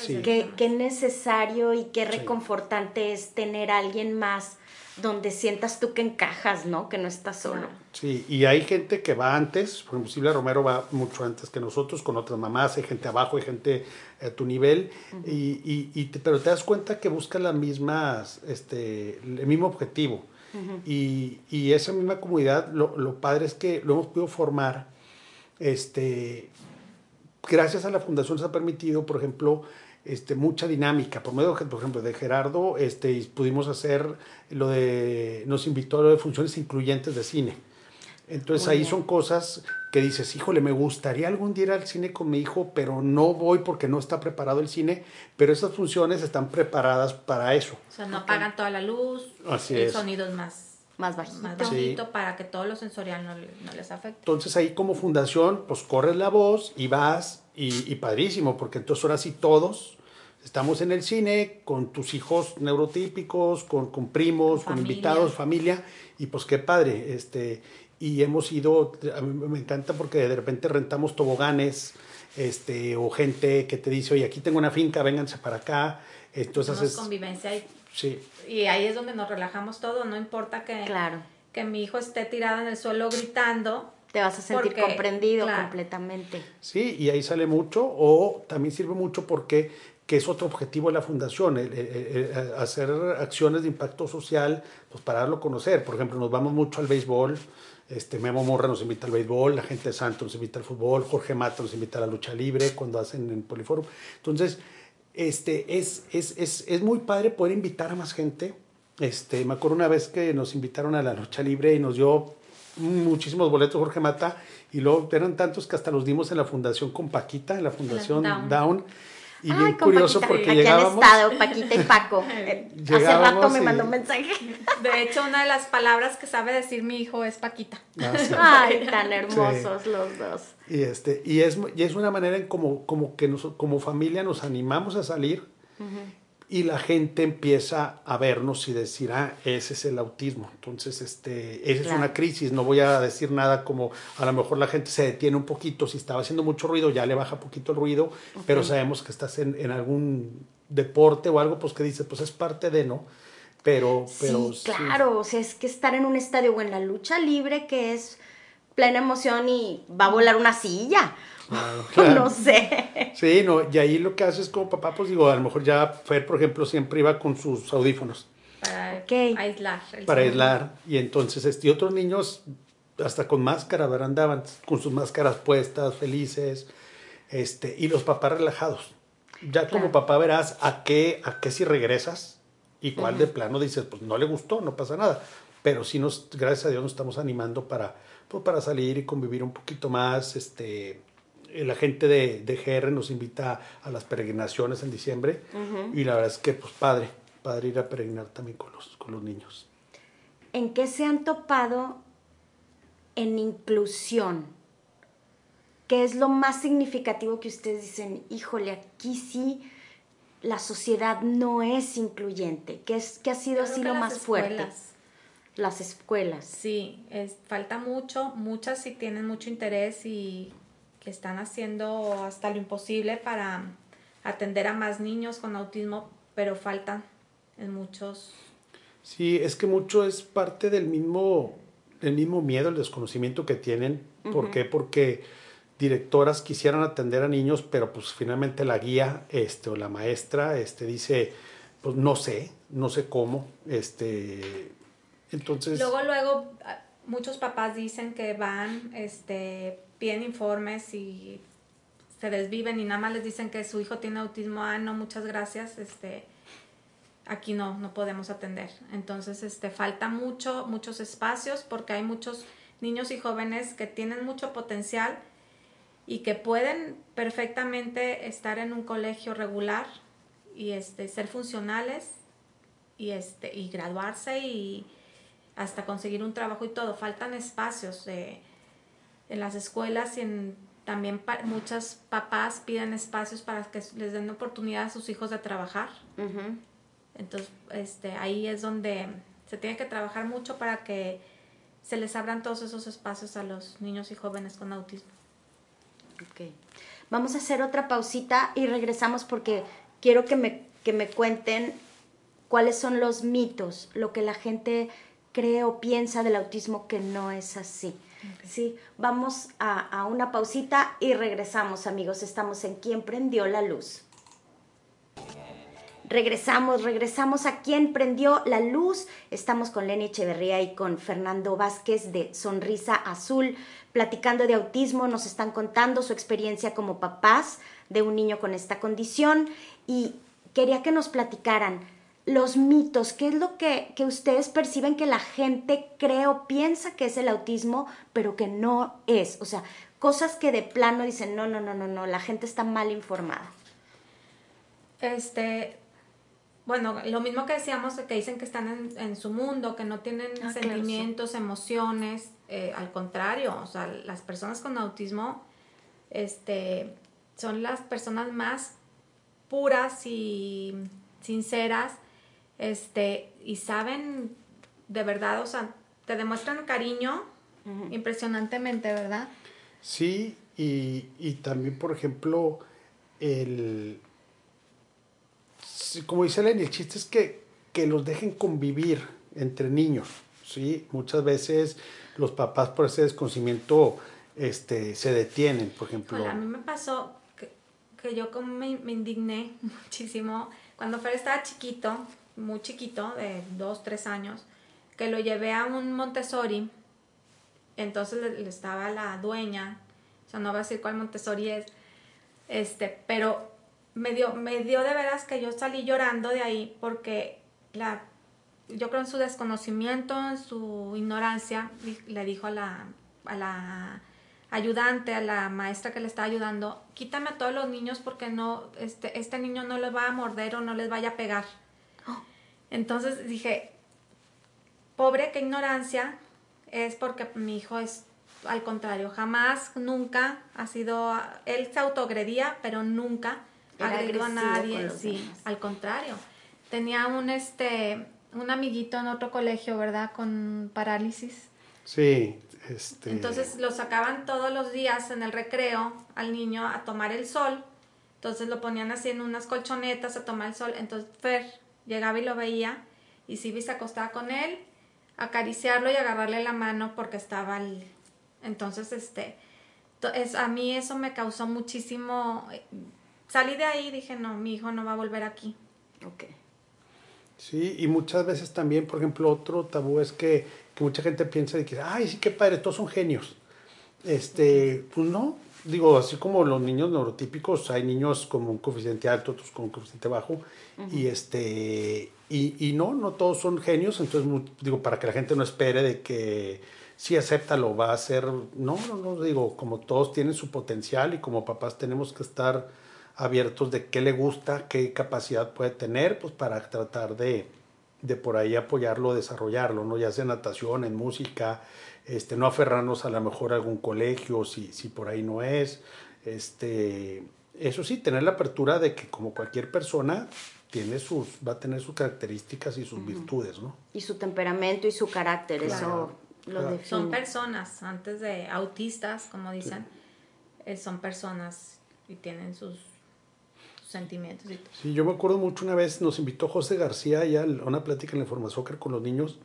Sí. Qué, qué, necesario y qué reconfortante es tener a alguien más donde sientas tú que encajas, ¿no? Que no estás solo. Sí, y hay gente que va antes, por ejemplo, Silvia Romero va mucho antes que nosotros, con otras mamás, hay gente abajo, hay gente a tu nivel, y, y, pero te das cuenta que busca las mismas, este, el mismo objetivo. y, y, esa misma comunidad, lo, lo, padre es que lo hemos podido formar, este, gracias a la fundación se ha permitido, por ejemplo, este, mucha dinámica. Por medio, por ejemplo, de Gerardo, este, pudimos hacer lo de, nos invitó a lo de funciones incluyentes de cine. Entonces ahí son cosas que dices, híjole, me gustaría algún día ir al cine con mi hijo, pero no voy porque no está preparado el cine, pero esas funciones están preparadas para eso. O sea, no apagan toda la luz, Así el sonido es más más bajito, para que todo lo sensorial no, les afecte. Entonces ahí como fundación, pues corres la voz y vas y, y padrísimo, porque entonces ahora sí todos Estamos en el cine con tus hijos neurotípicos, con, con primos, con invitados, familia, y pues qué padre. Este, y hemos ido, a mí me encanta porque de repente rentamos toboganes, este, o gente que te dice, oye, aquí tengo una finca, vénganse para acá. Entonces es convivencia y, sí. y ahí es donde nos relajamos todo, no importa que, claro. que mi hijo esté tirado en el suelo gritando, te vas a sentir comprendido completamente. Sí, y ahí sale mucho, o también sirve mucho porque que es otro objetivo de la fundación, hacer acciones de impacto social pues para darlo a conocer. Por ejemplo, nos vamos mucho al béisbol, este, Memo Morra nos invita al béisbol, la gente de Santos nos invita al fútbol, Jorge Mata nos invita a la lucha libre cuando hacen en Poliforum. Entonces, este, es, es, es, es muy padre poder invitar a más gente. Este, me acuerdo una vez que nos invitaron a la lucha libre y nos dio muchísimos boletos Jorge Mata y luego eran tantos que hasta los dimos en la fundación con Paquita, en la fundación Down y bien curioso porque Aquí llegábamos... han estado Paquita y Paco. Hace rato me mandó un mensaje. De hecho, una de las palabras que sabe decir mi hijo es Paquita. Ah, Ay, tan hermosos los dos. Y, este, y, es, y es una manera en como, como que nos, como familia nos animamos a salir y la gente empieza a vernos y decir, ah, ese es el autismo. Entonces, este, esa es una crisis. No voy a decir nada como a lo mejor la gente se detiene un poquito. Si estaba haciendo mucho ruido, ya le baja poquito el ruido, pero sabemos que estás en, en, algún deporte o algo, pues que dices, pues es parte de, ¿no? Pero, pero. Sí, claro, o sea, es que estar en un estadio o en la lucha libre que es plena emoción y va a volar una silla. no sé. Sí, no, y ahí lo que haces como papá, pues digo, a lo mejor ya Fer, por ejemplo, siempre iba con sus audífonos. Para aislar. Para aislar. Y entonces, este, otros niños hasta con máscara, ¿verdad? Andaban con sus máscaras puestas, felices, este, y los papás relajados. Ya como papá verás a qué, a qué si regresas y cuál de plano dices, pues no le gustó, no pasa nada. Pero sí nos, gracias a Dios nos estamos animando para, pues, para salir y convivir un poquito más. Este, la gente de, de GR nos invita a las peregrinaciones en diciembre y la verdad es que pues padre, padre ir a peregrinar también con los, con los niños. ¿En qué se han topado en inclusión? ¿Qué es lo más significativo que ustedes dicen, híjole, aquí sí la sociedad no es incluyente? ¿Qué, es, qué ha sido así lo más fuerte? Las escuelas. Sí, es, falta mucho, muchas sí tienen mucho interés y que están haciendo hasta lo imposible para atender a más niños con autismo, pero faltan en muchos. Sí, es que mucho es parte del mismo, el mismo miedo, el desconocimiento que tienen. ¿Por qué? Porque directoras quisieran atender a niños, pero pues finalmente la guía este, o la maestra este, dice, pues no sé, no sé cómo. Este, entonces... Luego, luego, muchos papás dicen que van, este, piden informes y se desviven y nada más les dicen que su hijo tiene autismo. Ah, no, muchas gracias. Este, aquí no, no podemos atender. Entonces, este, falta mucho, muchos espacios porque hay muchos niños y jóvenes que tienen mucho potencial y que pueden perfectamente estar en un colegio regular y este, ser funcionales y, este, y graduarse y hasta conseguir un trabajo y todo. Faltan espacios en las escuelas y en, también muchas papás piden espacios para que les den oportunidad a sus hijos de trabajar. Entonces, este, ahí es donde se tiene que trabajar mucho para que se les abran todos esos espacios a los niños y jóvenes con autismo. Ok. Vamos a hacer otra pausita y regresamos porque quiero que me, que me cuenten cuáles son los mitos, lo que la gente cree o piensa del autismo que no es así. Sí, vamos a, a una pausita y regresamos, amigos. Estamos en Quién prendió la luz. Regresamos, regresamos a Quién prendió la luz. Estamos con Lenny Echeverría y con Fernando Vázquez de Sonrisa Azul platicando de autismo, nos están contando su experiencia como papás de un niño con esta condición y quería que nos platicaran los mitos, qué es lo que, ustedes perciben que la gente cree o piensa que es el autismo, pero que no es. O sea, cosas que de plano dicen, no, no, no, no, no, la gente está mal informada. Este, bueno, lo mismo que decíamos, que dicen que están en, su mundo, que no tienen ah, sentimientos, emociones, eh, al contrario, o sea, las personas con autismo este, son las personas más puras y sinceras este, y saben de verdad, o sea, te demuestran cariño impresionantemente, ¿verdad? Sí, y, y también, por ejemplo, el, como dice Lenny, el chiste es que, que los dejen convivir entre niños, ¿sí? Muchas veces los papás por ese desconocimiento este, se detienen, por ejemplo. a mí me pasó que, que yo como me, indigné muchísimo cuando Fer estaba chiquito, muy chiquito, de dos, tres años, que lo llevé a un Montessori, entonces le, estaba la dueña, o sea, no voy a decir cuál Montessori es, este, pero me dio, me dio de veras que yo salí llorando de ahí porque la yo creo en su desconocimiento, en su ignorancia, le dijo a la, a la ayudante, a la maestra que le estaba ayudando, quítame a todos los niños porque no, este, este niño no les va a morder o no les vaya a pegar. Entonces dije, pobre, qué ignorancia, es porque mi hijo es al contrario, jamás, nunca ha sido, él se autoagredía, pero nunca agredió a nadie, sí, al contrario. Tenía un, este, un amiguito en otro colegio, ¿verdad? Con parálisis. Sí, este... Entonces lo sacaban todos los días en el recreo al niño a tomar el sol. Entonces lo ponían así en unas colchonetas a tomar el sol. Entonces Fer llegaba y lo veía y Sibi se acostaba con él, acariciarlo y agarrarle la mano porque estaba el... Entonces, este, es, a mí eso me causó muchísimo... Salí de ahí y dije, no, mi hijo no va a volver aquí. Ok. Sí, y muchas veces también, por ejemplo, otro tabú es que, que mucha gente piensa de que, ay, sí, qué padre, todos son genios. Este, pues no, digo, así como los niños neurotípicos, hay niños con un coeficiente alto, otros con un coeficiente bajo, y este, y, y, no, no todos son genios, entonces, digo, para que la gente no espere de que sí, acéptalo, va a ser, no, no, no, digo, como todos tienen su potencial y como papás tenemos que estar abiertos de qué le gusta, qué capacidad puede tener, pues para tratar de, de por ahí apoyarlo, desarrollarlo, ¿no? Ya sea en natación, en música, este, no aferrarnos a lo mejor a algún colegio si, si por ahí no es. Este, eso sí, tener la apertura de que como cualquier persona tiene sus, va a tener sus características y sus virtudes, ¿no? Y su temperamento y su carácter, eso lo define. Son personas, antes de autistas, como dicen, eh, son personas y tienen sus, sentimientos. Y Sí, yo me acuerdo mucho una vez, nos invitó José García ya a una plática en la Forma Soccer con los niños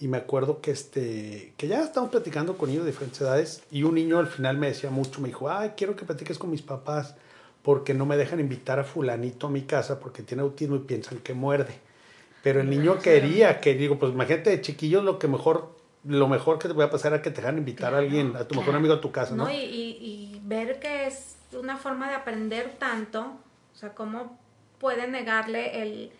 y me acuerdo que este que ya estamos platicando con niños de diferentes edades y un niño al final me decía mucho, me dijo, ay, quiero que platiques con mis papás porque no me dejan invitar a fulanito a mi casa porque tiene autismo y piensan que muerde. Pero el niño quería, que digo, pues imagínate de chiquillos lo que mejor, lo mejor que te voy a pasar es que te dejan invitar a alguien, a tu mejor amigo a tu casa, ¿no? no y, y, y, ver que es una forma de aprender tanto, o sea, cómo puede negarle el,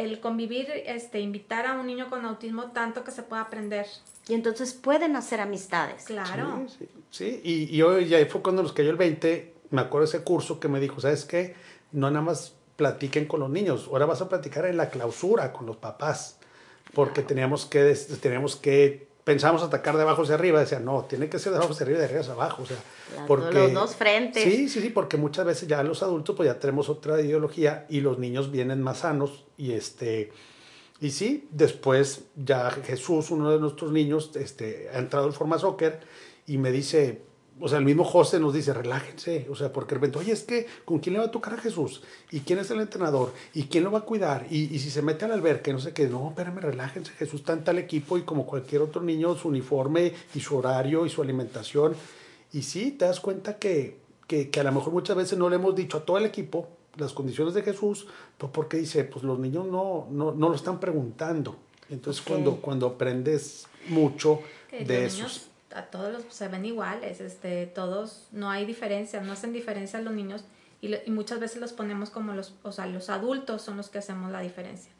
el convivir, este, invitar a un niño con autismo tanto que se pueda aprender. Y entonces pueden hacer amistades. Claro. Sí, sí, sí. Y, y hoy ya fue cuando nos cayó el 20, me acuerdo ese curso que me dijo, ¿sabes qué? No nada más platiquen con los niños, ahora vas a platicar en la clausura con los papás, porque teníamos que, teníamos que, pensamos atacar de abajo hacia arriba, decía, no, tiene que ser de abajo hacia arriba y de arriba hacia abajo, o sea, porque, los dos frentes. Sí, sí, sí, porque muchas veces ya los adultos pues ya tenemos otra ideología y los niños vienen más sanos y este... Y sí, después ya Jesús, uno de nuestros niños, este, ha entrado en forma soccer y me dice, o sea, el mismo José nos dice, relájense, o sea, porque de repente, oye, es que, ¿con quién le va a tocar a Jesús? ¿Y quién es el entrenador? ¿Y quién lo va a cuidar? Y, y si se mete al albergue, no sé qué, no, espérame, relájense, Jesús está en tal equipo y como cualquier otro niño, su uniforme y su horario y su alimentación. Y sí, te das cuenta que, que, que a lo mejor muchas veces no le hemos dicho a todo el equipo las condiciones de Jesús, pues porque dice, pues los niños no, no, no lo están preguntando. Entonces okay. cuando, cuando aprendes mucho de esos... A todos los se ven iguales, este, todos, no hay diferencia, no hacen diferencia los niños y, lo, y muchas veces los ponemos como los, o sea, los adultos son los que hacemos la diferencia.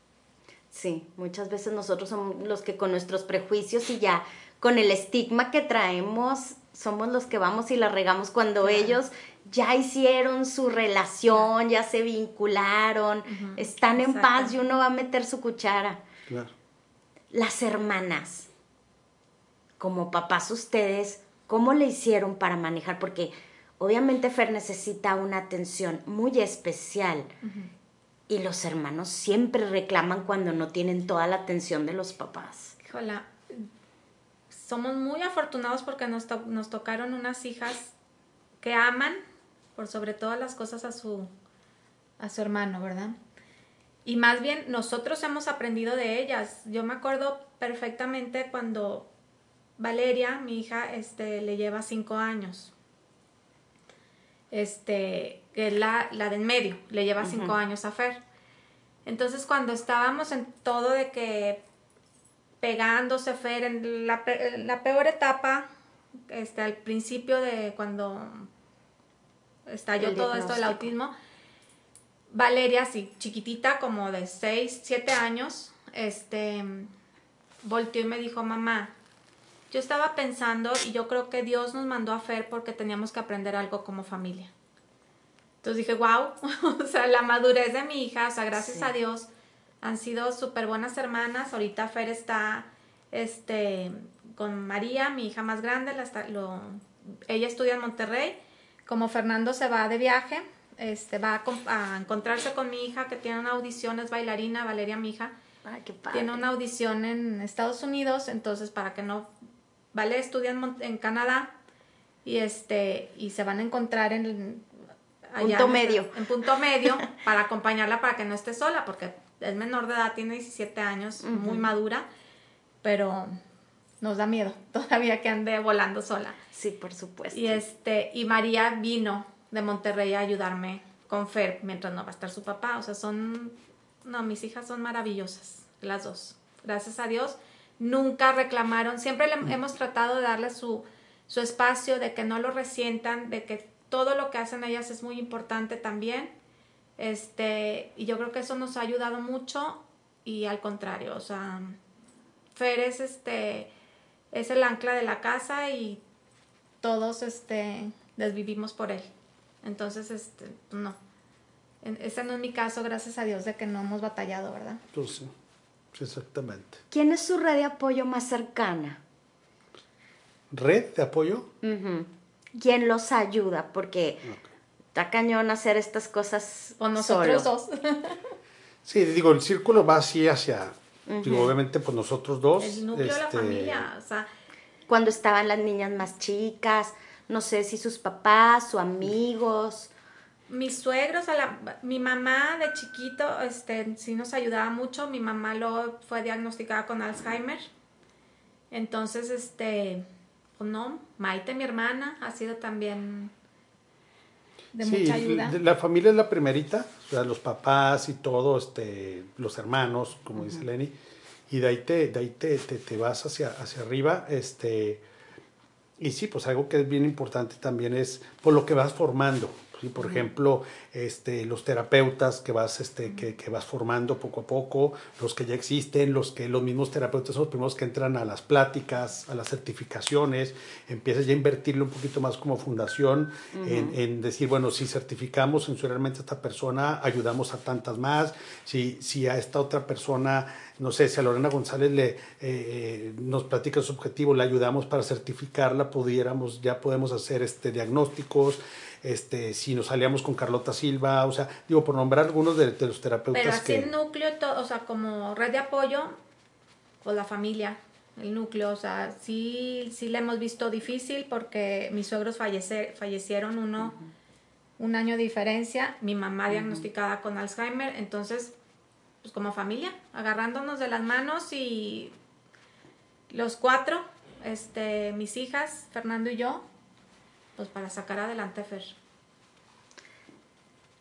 Sí, muchas veces nosotros somos los que con nuestros prejuicios y ya con el estigma que traemos somos los que vamos y la regamos cuando claro. ellos ya hicieron su relación, ya se vincularon, uh -huh. están en Exacto. paz y uno va a meter su cuchara. Claro. Las hermanas, como papás ustedes, ¿cómo le hicieron para manejar? Porque obviamente Fer necesita una atención muy especial uh -huh. y los hermanos siempre reclaman cuando no tienen toda la atención de los papás. Híjola, somos muy afortunados porque nos, to nos tocaron unas hijas que aman por sobre todas las cosas a su, a su hermano, ¿verdad? Y más bien nosotros hemos aprendido de ellas. Yo me acuerdo perfectamente cuando Valeria, mi hija, este, le lleva cinco años. Este, que es la, la de en medio, le lleva cinco uh -huh. años a Fer. Entonces cuando estábamos en todo de que pegándose Fer en la, en la peor etapa, este, al principio de cuando estalló todo esto del autismo, Valeria, sí, chiquitita, como de 6, 7 años, este, volteó y me dijo, mamá, yo estaba pensando y yo creo que Dios nos mandó a Fer porque teníamos que aprender algo como familia. Entonces dije, wow, o sea, la madurez de mi hija, o sea, gracias sí. a Dios, han sido súper buenas hermanas. Ahorita Fer está, este, con María, mi hija más grande, la está, lo, ella estudia en Monterrey. Como Fernando se va de viaje, este, va a, a, encontrarse con mi hija que tiene una audición, es bailarina, Valeria, mi hija. Ay, qué padre. Tiene una audición en Estados Unidos, entonces para que no... Vale estudia en, en Canadá y, este, y se van a encontrar en... Allá punto en, medio. En punto medio para acompañarla para que no esté sola, porque es menor de edad, tiene 17 años, uh -huh. muy madura, pero nos da miedo todavía que ande volando sola. Sí, por supuesto. Y, este, y María vino de Monterrey a ayudarme con Fer mientras no va a estar su papá. O sea, son No, mis hijas son maravillosas, las dos. Gracias a Dios. Nunca reclamaron, siempre le hemos tratado de darle su, su espacio, de que no lo resientan, de que todo lo que hacen ellas es muy importante también. Este, y yo creo que eso nos ha ayudado mucho y al contrario, o sea, Fer es este es el ancla de la casa y todos este desvivimos por él. Entonces, este, no. Ese no es mi caso, gracias a Dios, de que no hemos batallado, ¿verdad? Pues sí, exactamente. ¿Quién es su red de apoyo más cercana? ¿Red de apoyo? ¿Quién los ayuda? Porque está cañón hacer estas cosas. O nosotros dos. sí, digo, el círculo va así hacia. digo, obviamente, pues nosotros dos. El núcleo de la este, familia, o sea. Cuando estaban las niñas más chicas, no sé si sus papás o amigos mis suegros, a la, mi mamá de chiquito, este, sí nos ayudaba mucho. Mi mamá lo fue diagnosticada con Alzheimer. Entonces, este, pues no, Maite, mi hermana, ha sido también de mucha ayuda. La familia es la primerita, o sea, los papás y todo, este, los hermanos, como dice Lenny, y de ahí te, de ahí te, te, vas hacia, hacia arriba, este, y sí, pues algo que es bien importante también es por lo que vas formando. Por ejemplo, este, los terapeutas que vas, este, que, que, vas formando poco a poco, los que ya existen, los que los mismos terapeutas son los primeros que entran a las pláticas, a las certificaciones, empiezas ya a invertirle un poquito más como fundación en, en, decir, bueno, si certificamos sensorialmente a esta persona, ayudamos a tantas más, si, si a esta otra persona no sé, si a Lorena González le, eh, nos platica su objetivo, le ayudamos para certificarla, pudiéramos, ya podemos hacer este, diagnósticos, este, si nos aliamos con Carlota Silva, o sea, digo, por nombrar algunos de, los terapeutas. Pero así el núcleo, o sea, como red de apoyo, pues la familia, el núcleo, o sea, sí, sí le hemos visto difícil porque mis suegros fallecieron uno, un año de diferencia, mi mamá diagnosticada con Alzheimer, entonces, pues como familia, agarrándonos de las manos y los cuatro, este, mis hijas, Fernando y yo, pues para sacar adelante Fer.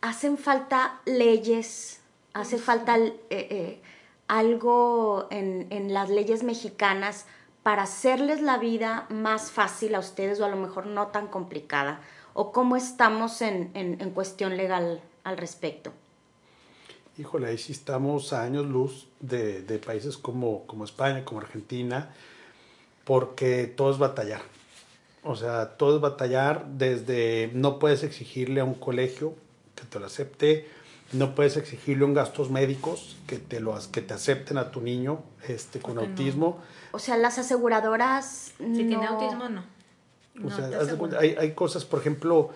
Hacen falta leyes, hace falta eh, eh, algo en, las leyes mexicanas para hacerles la vida más fácil a ustedes o a lo mejor no tan complicada? ¿O cómo estamos en, cuestión legal al respecto? Híjole, ahí sí estamos a años luz de, países como, como España, como Argentina, porque todo es batallar. O sea, todo es batallar desde no puedes exigirle a un colegio que te lo acepte, no puedes exigirle un gastos médicos que te lo que te acepten a tu niño este con autismo. O sea, las aseguradoras si tiene autismo no. o sea, hay, hay, cosas, por ejemplo,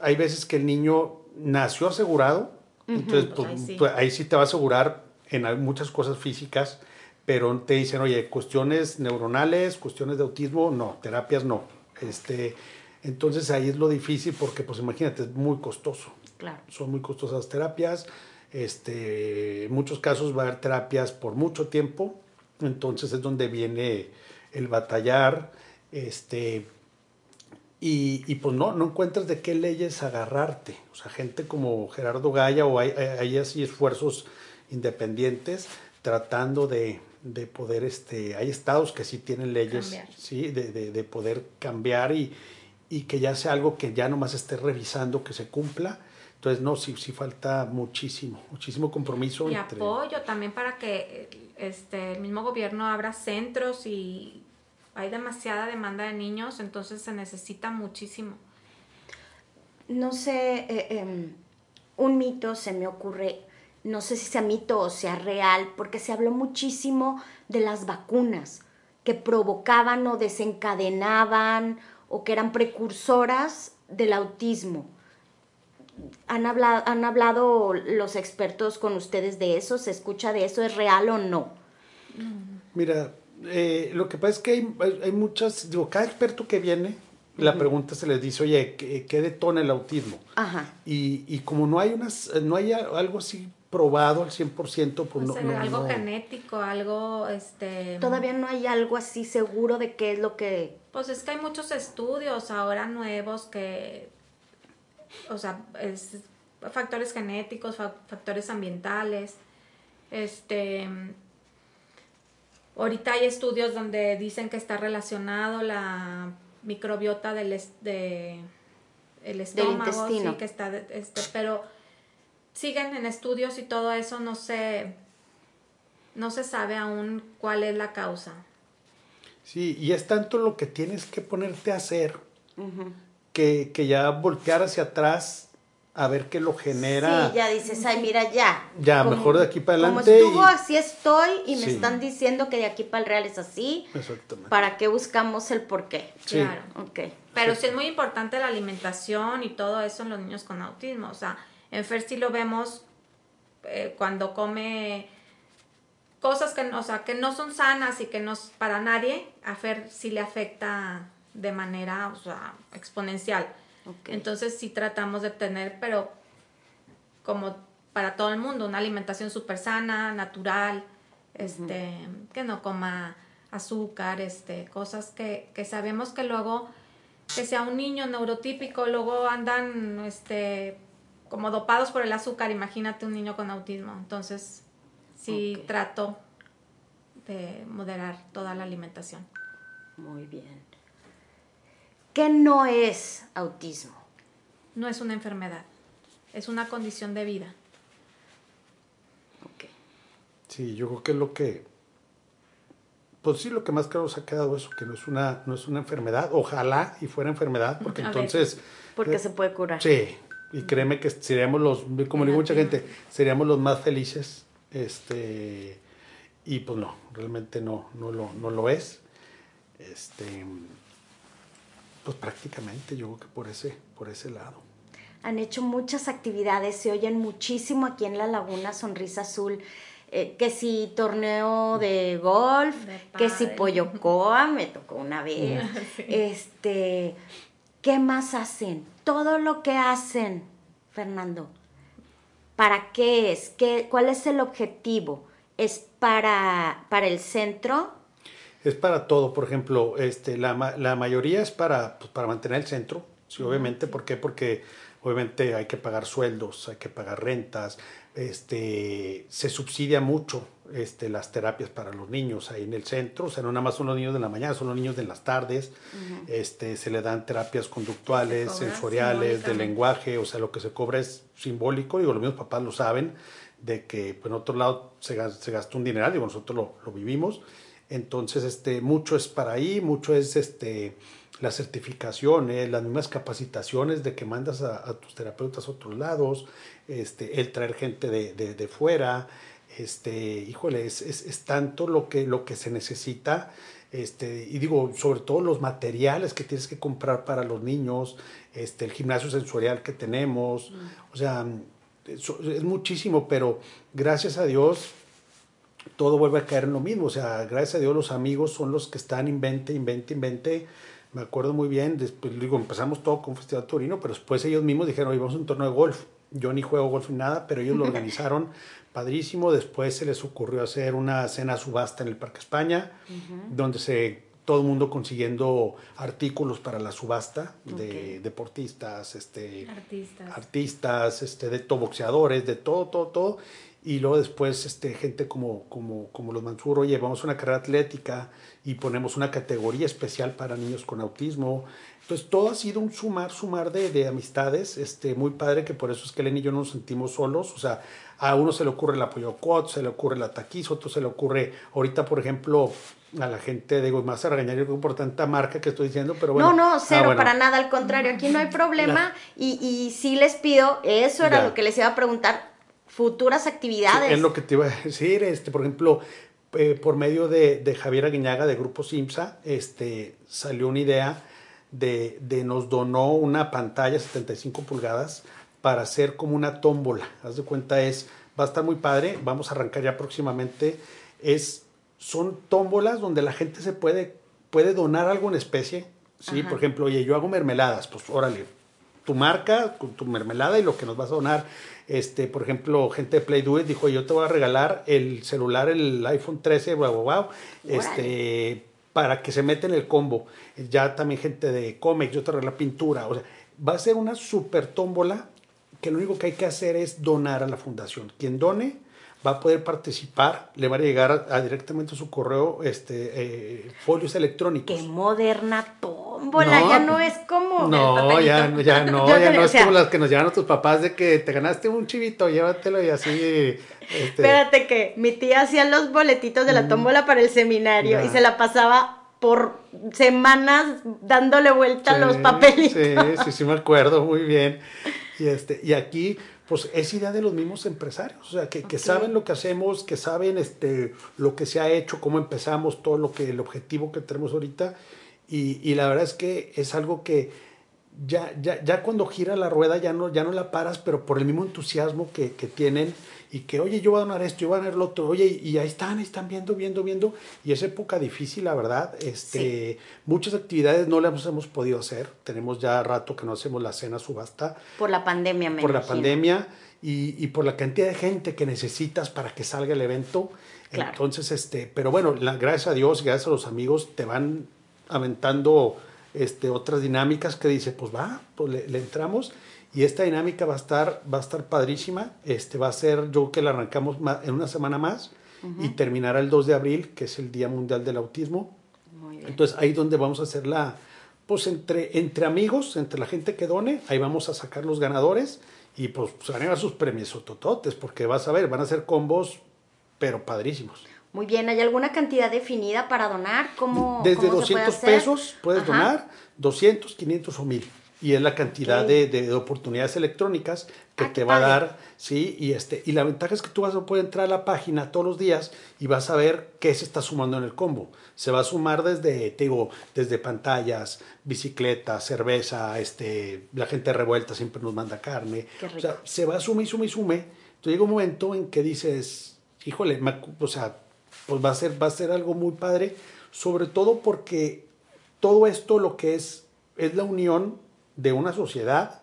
hay veces que el niño nació asegurado, entonces pues, ahí, sí. Pues, ahí sí te va a asegurar en muchas cosas físicas, pero te dicen, oye, cuestiones neuronales, cuestiones de autismo, no, terapias no. Este, entonces ahí es lo difícil porque, pues imagínate, es muy costoso. Claro. Son muy costosas terapias. Este, en muchos casos va a haber terapias por mucho tiempo. Entonces es donde viene el batallar. Este, y, y, pues no, no encuentras de qué leyes agarrarte. O sea, gente como Gerardo Gaya o hay, hay así esfuerzos independientes tratando de, de poder, este, hay estados que sí tienen leyes, sí, de, de, de, poder cambiar y, y, que ya sea algo que ya nomás esté revisando que se cumpla. Entonces, no, sí, sí falta muchísimo, muchísimo compromiso. Y apoyo también para que este, el mismo gobierno abra centros y hay demasiada demanda de niños, entonces se necesita muchísimo. No sé, eh, em, un mito se me ocurre no sé si sea mito o sea real, porque se habló muchísimo de las vacunas que provocaban o desencadenaban o que eran precursoras del autismo. ¿Han hablado, ¿Han hablado los expertos con ustedes de eso? ¿Se escucha de eso? ¿Es real o no? Mira, eh, lo que pasa es que hay, hay, muchas, digo, cada experto que viene, la pregunta se les dice, oye, ¿qué, qué detona el autismo? Ajá. Y, y, como no hay, unas, no hay algo así probado al 100%. Pues, pues no, algo genético, algo, este... Todavía no hay algo así seguro de qué es lo que... Pues es que hay muchos estudios ahora nuevos que, o sea, es factores genéticos, factores ambientales, Este, ahorita hay estudios donde dicen que está relacionado la microbiota del de, el estómago, sí, que está, este, pero siguen en estudios y todo eso, no se, no se sabe aún cuál es la causa. Sí, y es tanto lo que tienes que ponerte a hacer que, que, ya voltear hacia atrás a ver qué lo genera. Sí, ya dices, ay, mira, ya. Ya, mejor de aquí para adelante. Como estuvo, así estoy, y me están diciendo que de aquí para el real es así. Exactamente. ¿Para qué buscamos el por qué? Claro. Ok. Pero sí. es muy importante la alimentación y todo eso en los niños con autismo. O sea, en Fer sí lo vemos eh, cuando come cosas que, o sea, que no son sanas y que no es para nadie, a Fer sí le afecta de manera, o sea, exponencial. Entonces sí tratamos de tener, pero como para todo el mundo, una alimentación súper sana, natural, este, que no coma azúcar, este, cosas que, que sabemos que luego, que sea un niño neurotípico, luego andan, este, como dopados por el azúcar, imagínate un niño con autismo. Entonces, sí trato de moderar toda la alimentación. Muy bien. ¿Qué no es autismo? No es una enfermedad, es una condición de vida. Ok. Sí, yo creo que es lo que, pues sí, lo que más claro se ha quedado eso, que no es una, no es una enfermedad, ojalá y fuera enfermedad, porque entonces... Porque eh, se puede curar. Sí, y créeme que seríamos los, como digo mucha gente, seríamos los más felices, este, y pues no, realmente no, no lo, no lo es. Este, pues prácticamente yo creo que por ese, por ese lado. Han hecho muchas actividades, se oyen muchísimo aquí en la Laguna Sonrisa Azul. Eh, que si torneo de golf, que si pollo coa, me tocó una vez. Este, ¿qué más hacen? Todo lo que hacen, Fernando. ¿Para qué es? ¿Qué, ¿Cuál es el objetivo? ¿Es para, para el centro? es para todo, por ejemplo, este, la, la mayoría es para, pues, para mantener el centro, sí, obviamente, ¿por qué? Porque obviamente hay que pagar sueldos, hay que pagar rentas, este, se subsidia mucho este, las terapias para los niños ahí en el centro, o sea, no nada más son los niños de la mañana, son los niños de las tardes, este, se le dan terapias conductuales, sensoriales, de lenguaje, o sea, lo que se cobra es simbólico, digo, los mismos papás lo saben, de que pues, en otro lado se, se gasta un dineral, digo, nosotros lo, lo vivimos, entonces, este, mucho es para ahí, mucho es este, las certificaciones, las mismas capacitaciones de que mandas a, tus terapeutas a otros lados, este, el traer gente de, de, fuera, este, híjole, es, es, tanto lo que, lo que se necesita, este, y digo, sobre todo los materiales que tienes que comprar para los niños, este, el gimnasio sensorial que tenemos, o sea, es muchísimo, pero gracias a Dios, todo vuelve a caer en lo mismo. O sea, gracias a Dios los amigos son los que están invente, invente, invente. Me acuerdo muy bien, después digo, empezamos todo con Festival Torino, pero después ellos mismos dijeron, hoy vamos a un torneo de golf. Yo ni juego golf ni nada, pero ellos lo organizaron padrísimo. Después se les ocurrió hacer una cena subasta en el Parque España, donde se todo el mundo consiguiendo artículos para la subasta de deportistas, este, artistas, artistas este, de todo, boxeadores, de todo, todo, todo. Y luego después este, gente como, como, como los Mansur, oye, vamos a una carrera atlética y ponemos una categoría especial para niños con autismo. Entonces todo ha sido un sumar, sumar de, de amistades, este, muy padre, que por eso es que Elena y yo no nos sentimos solos, o sea, a uno se le ocurre el apoyo quad, se le ocurre la taquiz, otro se le ocurre, ahorita por ejemplo, a la gente de más a regañar yo por tanta marca que estoy diciendo, pero bueno. No, no, cero, ah, para nada, al contrario, aquí no hay problema y, y sí les pido, eso era lo que les iba a preguntar, futuras actividades. es lo que te iba a decir, este, por ejemplo, eh, por medio de, de, Javier Aguiñaga de Grupo Simsa, este, salió una idea de, de, nos donó una pantalla 75 pulgadas para hacer como una tómbola. Haz de cuenta es, va a estar muy padre, vamos a arrancar ya próximamente, es, son tómbolas donde la gente se puede, puede donar algo en especie, ¿sí? Por ejemplo, oye, yo hago mermeladas, pues órale, tu marca, con tu mermelada y lo que nos vas a donar este, por ejemplo, gente de Play Do It dijo, yo te voy a regalar el celular, el iPhone 13, wow, wow, este, para que se meta en el combo. Ya también gente de cómics, yo te regalo la pintura. O sea, va a ser una super tómbola que lo único que hay que hacer es donar a la fundación. Quien done va a poder participar, le va a llegar a, directamente a su correo este, eh, folios electrónicos. Qué moderna tómbola, ya no es como... No, ya, ya no, ya no es como las que nos llevan tus papás de que te ganaste un chivito, llévatelo y así... Este... Espérate que mi tía hacía los boletitos de la mm. tómbola para el seminario y se la pasaba por semanas dándole vuelta a los papelitos. Sí, sí, sí me acuerdo muy bien. Y, este, y aquí, pues es idea de los mismos empresarios, o sea, que, que, saben lo que hacemos, que saben este, lo que se ha hecho, cómo empezamos, todo lo que, el objetivo que tenemos ahorita. Y, y la verdad es que es algo que ya, ya, ya cuando gira la rueda ya no, ya no la paras, pero por el mismo entusiasmo que, que tienen y que, oye, yo voy a donar esto, yo voy a donar lo otro, oye, y ahí están, ahí están viendo, viendo, viendo, y es época difícil, la verdad, este, muchas actividades no las hemos podido hacer, tenemos ya rato que no hacemos la cena subasta. Por la pandemia, me Por la pandemia y, y, por la cantidad de gente que necesitas para que salga el evento. Entonces, este, pero bueno, la, gracias a Dios, gracias a los amigos, te van aventando este, otras dinámicas que dice, pues va, pues le, le entramos y esta dinámica va a estar, va a estar padrísima. Este va a ser, yo que la arrancamos en una semana más y terminará el 2 de abril, que es el Día Mundial del Autismo. Entonces ahí donde vamos a hacer la, pues entre, entre amigos, entre la gente que done, ahí vamos a sacar los ganadores y pues se van a llevar sus premios tototes, porque vas a ver, van a ser combos, pero padrísimos. Muy bien, ¿hay alguna cantidad definida para donar? ¿Cómo, Desde 200 pesos puedes donar, 200, 500 o 1000 y es la cantidad de, de, oportunidades electrónicas que ah, te va a dar, ¿sí? Y, este, y la ventaja es que tú vas a poder entrar a la página todos los días y vas a ver qué se está sumando en el combo. Se va a sumar desde, te digo, desde pantallas, bicicletas, cerveza, este, la gente revuelta siempre nos manda carne. O sea, se va a sumar y suma y sume. Entonces llega un momento en que dices, híjole, o sea, pues va a ser, va a ser algo muy padre, sobre todo porque todo esto lo que es, es la unión de una sociedad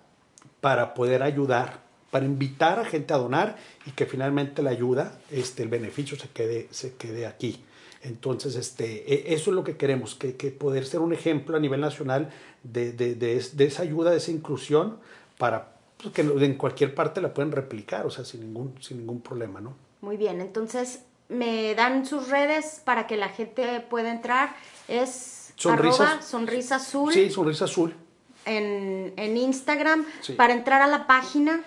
para poder ayudar, para invitar a gente a donar y que finalmente la ayuda, este, el beneficio se quede, se quede aquí. Entonces, este, e, eso es lo que queremos, que, que poder ser un ejemplo a nivel nacional de, de, de, esa ayuda, de esa inclusión, para pues, que en cualquier parte la pueden replicar, o sea, sin ningún, sin ningún problema, ¿no? Muy bien, entonces, me dan sus redes para que la gente pueda entrar. Es sonrisa, sonrisa azul. Sí, sonrisa azul en, en Instagram para entrar a la página?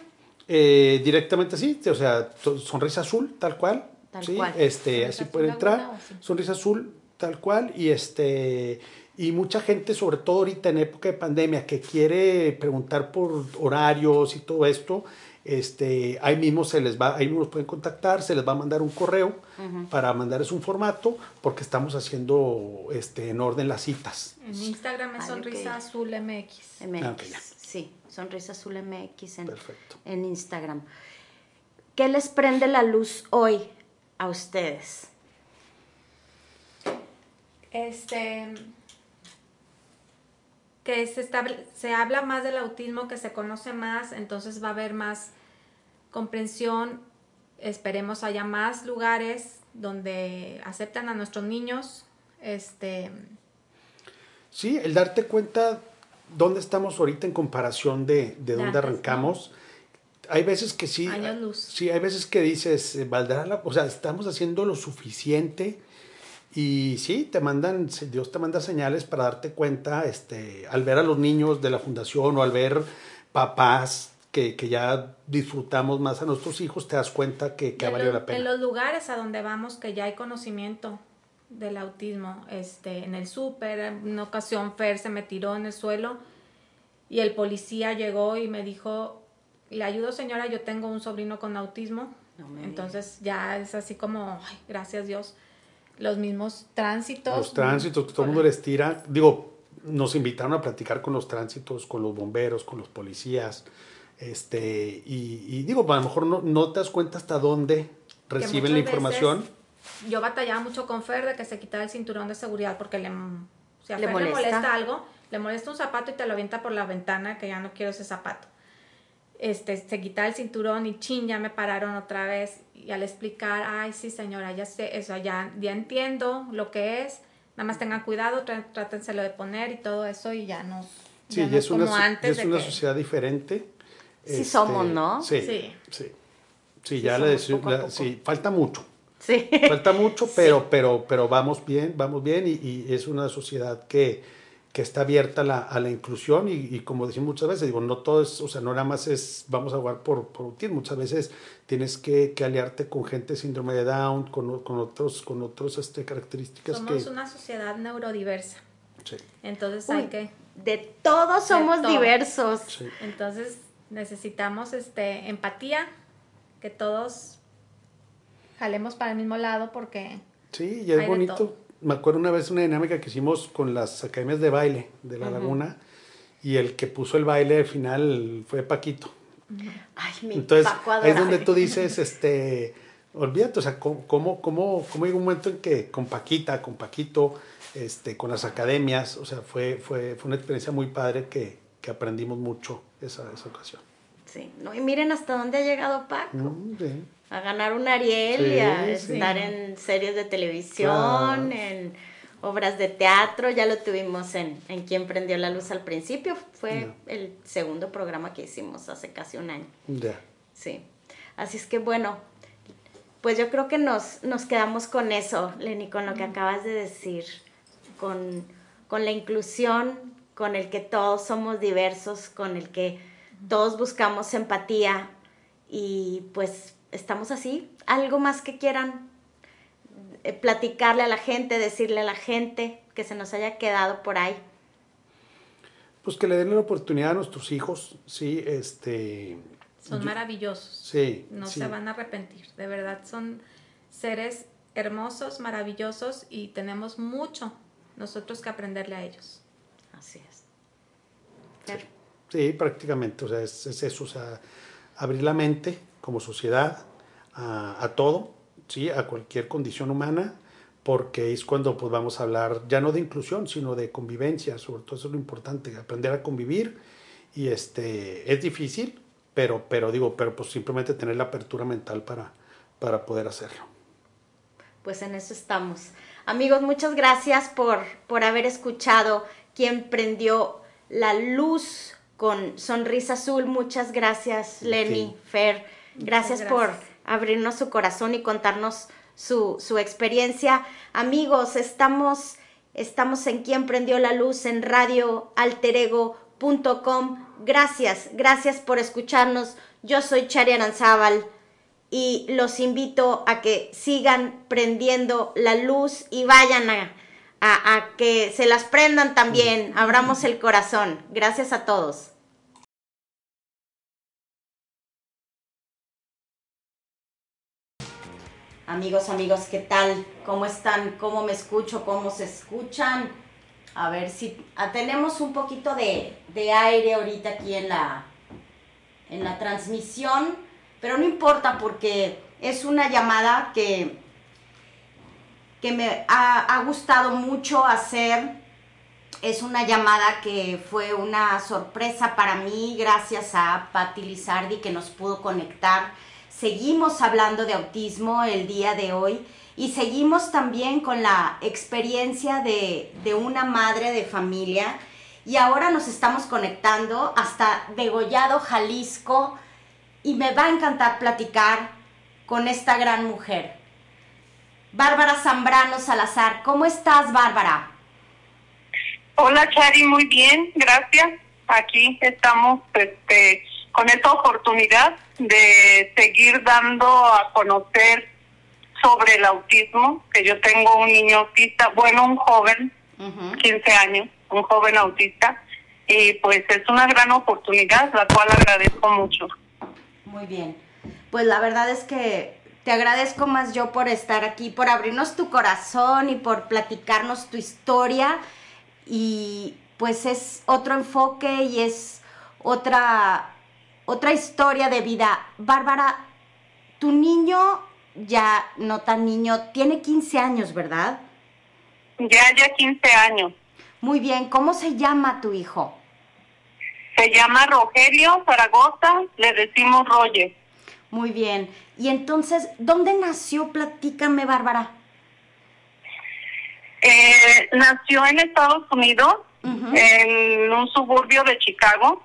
Eh, directamente sí, o sea, sonrisa azul, tal cual. Tal ¿sí? cual. Este, así puede entrar. Sonrisa azul, tal cual. Y este. Y mucha gente, sobre todo ahorita en época de pandemia, que quiere preguntar por horarios y todo esto, este, ahí mismo se les va, ahí mismo los pueden contactar, se les va a mandar un correo para mandarles un formato, porque estamos haciendo este, en orden las citas. En Instagram es Sonrisa Azul MX. MX, ah, sí, Sonrisa Azul MX en, en Instagram. ¿Qué les prende la luz hoy a ustedes? Este que se, se habla más del autismo, que se conoce más, entonces va a haber más comprensión. Esperemos haya más lugares donde aceptan a nuestros niños. Este... Sí, el darte cuenta dónde estamos ahorita en comparación de, de dónde arrancamos. Hay veces que sí, sí, hay veces que dices, valdrá la, o sea, estamos haciendo lo suficiente y sí, te mandan, Dios te manda señales para darte cuenta, este, al ver a los niños de la fundación o al ver papás que, que ya disfrutamos más a nuestros hijos, te das cuenta que, que ha valido la pena. En los lugares a donde vamos que ya hay conocimiento del autismo, este, en el súper, en una ocasión Fer se me tiró en el suelo y el policía llegó y me dijo, le ayudo señora, yo tengo un sobrino con autismo. Entonces ya es así como, ay, gracias Dios los mismos tránsitos. Los tránsitos, que todo el mundo les tira. Digo, nos invitaron a platicar con los tránsitos, con los bomberos, con los policías. Este, y, digo, a lo mejor no, no, te das cuenta hasta dónde reciben la información. Yo batallaba mucho con Fer de que se quitara el cinturón de seguridad porque le, si a le, Fer molesta. le molesta algo, le molesta un zapato y te lo avienta por la ventana que ya no quiero ese zapato. Este, se quitaba el cinturón y chin, ya me pararon otra vez y al explicar, ay, sí señora, ya sé, eso, ya, ya entiendo lo que es, nada más tengan cuidado, trátenselo de poner y todo eso y ya nos... Sí, ya es, una, es una sociedad diferente. Sí somos, ¿no? Sí, sí. Sí, ya le decimos, sí, falta mucho. Sí. Falta mucho, pero, pero, pero vamos bien, vamos bien y, y es una sociedad que, que está abierta a la, a la inclusión y, como decimos muchas veces, digo, no todo es, o sea, no nada más es, vamos a jugar por, por muchas veces tienes que, que, aliarte con gente síndrome de Down, con, con otros, con otros este, características. Somos una sociedad neurodiversa. Sí. Entonces hay que... De todos somos diversos. Sí. Entonces necesitamos este, empatía, que todos jalemos para el mismo lado porque... Sí, y es bonito me acuerdo una vez una dinámica que hicimos con las academias de baile de la laguna y el que puso el baile al final fue Paquito. Ay, mi Entonces, ahí es donde tú dices, este, olvídate, o sea, ¿cómo, cómo, cómo, cómo llegó un momento en que con Paquita, con Paquito, este, con las academias, o sea, fue, fue, fue una experiencia muy padre que, que aprendimos mucho esa, esa ocasión. Sí, no, y miren hasta dónde ha llegado Paco. Mm, sí a ganar un Ariel y a estar en series de televisión, en obras de teatro. Ya lo tuvimos en, en Quien Prendió la Luz al principio. Fue el segundo programa que hicimos hace casi un año. Ya. Sí. Así es que bueno, pues yo creo que nos, nos quedamos con eso, Lenny, con lo que acabas de decir, con, con la inclusión, con el que todos somos diversos, con el que todos buscamos empatía y pues estamos así. ¿Algo más que quieran eh, platicarle a la gente, decirle a la gente que se nos haya quedado por ahí? Pues que le den la oportunidad a nuestros hijos, sí, este... Son maravillosos. Sí. No se van a arrepentir, de verdad, son seres hermosos, maravillosos y tenemos mucho nosotros que aprenderle a ellos. Así es. Sí, prácticamente, o sea, es, es eso, o sea, abrir la mente, como sociedad a, todo, ¿sí? a cualquier condición humana, porque es cuando pues, vamos a hablar ya no de inclusión, sino de convivencia, sobre todo eso es lo importante, aprender a convivir y este, es difícil, pero, pero digo, pero pues simplemente tener la apertura mental para, para poder hacerlo. Pues en eso estamos. Amigos, muchas gracias por, por haber escuchado quien prendió la luz con Sonrisa Azul. Muchas gracias, Lenny, Fer. Gracias, por abrirnos su corazón y contarnos su, su experiencia. Amigos, estamos, estamos en Quien Prendió la Luz en radioalterego.com. Gracias, gracias por escucharnos. Yo soy Chari Aranzábal y los invito a que sigan prendiendo la luz y vayan a, a, a que se las prendan también. Abramos el corazón. Gracias a todos. Amigos, amigos, ¿qué tal? ¿Cómo están? ¿Cómo me escucho? ¿Cómo se escuchan? A ver si tenemos un poquito de, aire ahorita aquí en la, en la transmisión, pero no importa porque es una llamada que, que me ha, gustado mucho hacer. Es una llamada que fue una sorpresa para mí gracias a Patti Lizardi que nos pudo conectar Seguimos hablando de autismo el día de hoy y seguimos también con la experiencia de, una madre de familia y ahora nos estamos conectando hasta Degollado, Jalisco y me va a encantar platicar con esta gran mujer. Bárbara Zambrano Salazar, ¿cómo estás Bárbara? Hola Chari, muy bien, gracias. Aquí estamos este, con esta oportunidad de seguir dando a conocer sobre el autismo, que yo tengo un niño autista, bueno, un joven, 15 años, un joven autista, y pues es una gran oportunidad, la cual agradezco mucho. Muy bien, pues la verdad es que te agradezco más yo por estar aquí, por abrirnos tu corazón y por platicarnos tu historia, y pues es otro enfoque y es otra otra historia de vida. Bárbara, tu niño, ya no tan niño, tiene 15 años, ¿verdad? Ya, ya 15 años. Muy bien, ¿cómo se llama tu hijo? Se llama Rogelio Zaragoza, le decimos Roger. Muy bien. Y entonces, ¿dónde nació? Platícame, Bárbara. Eh, nació en Estados Unidos, en un suburbio de Chicago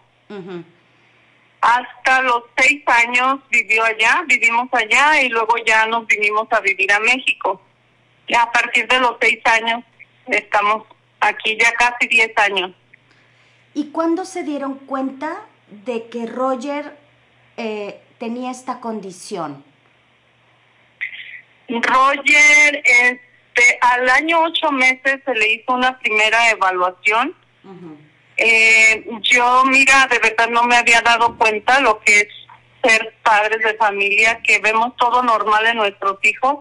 Hasta los seis años vivió allá, vivimos allá y luego ya nos vinimos a vivir a México. Ya a partir de los seis años estamos aquí ya casi diez años. ¿Y cuándo se dieron cuenta de que Roger eh, tenía esta condición? Roger, este, al año ocho meses se le hizo una primera evaluación. Eh, yo, mira, de verdad no me había dado cuenta lo que es ser padres de familia, que vemos todo normal en nuestros hijos,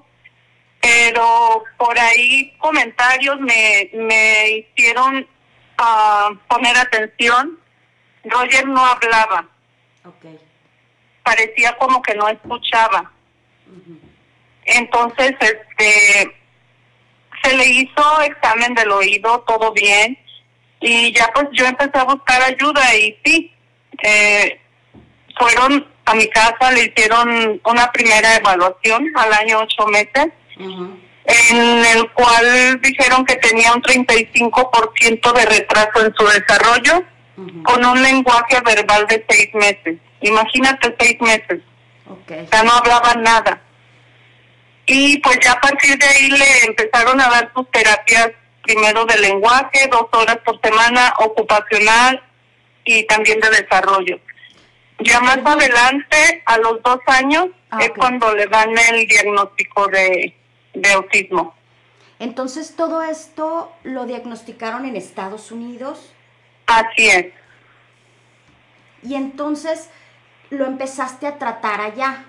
pero por ahí comentarios me, me hicieron uh, poner atención. Roger no hablaba. Okay. Parecía como que no escuchaba. Entonces, este, se le hizo examen del oído, todo bien, y ya pues yo empecé a buscar ayuda y sí, eh, fueron a mi casa, le hicieron una primera evaluación al año ocho meses, en el cual dijeron que tenía un 35% de retraso en su desarrollo, con un lenguaje verbal de seis meses. Imagínate seis meses. Okay. Sea, no hablaba nada. Y pues ya a partir de ahí le empezaron a dar sus terapias primero de lenguaje, dos horas por semana, ocupacional y también de desarrollo. Ya más adelante, a los dos años, Ah, es cuando le dan el diagnóstico de, de autismo. Entonces, todo esto lo diagnosticaron en Estados Unidos Así es. y entonces lo empezaste a tratar allá.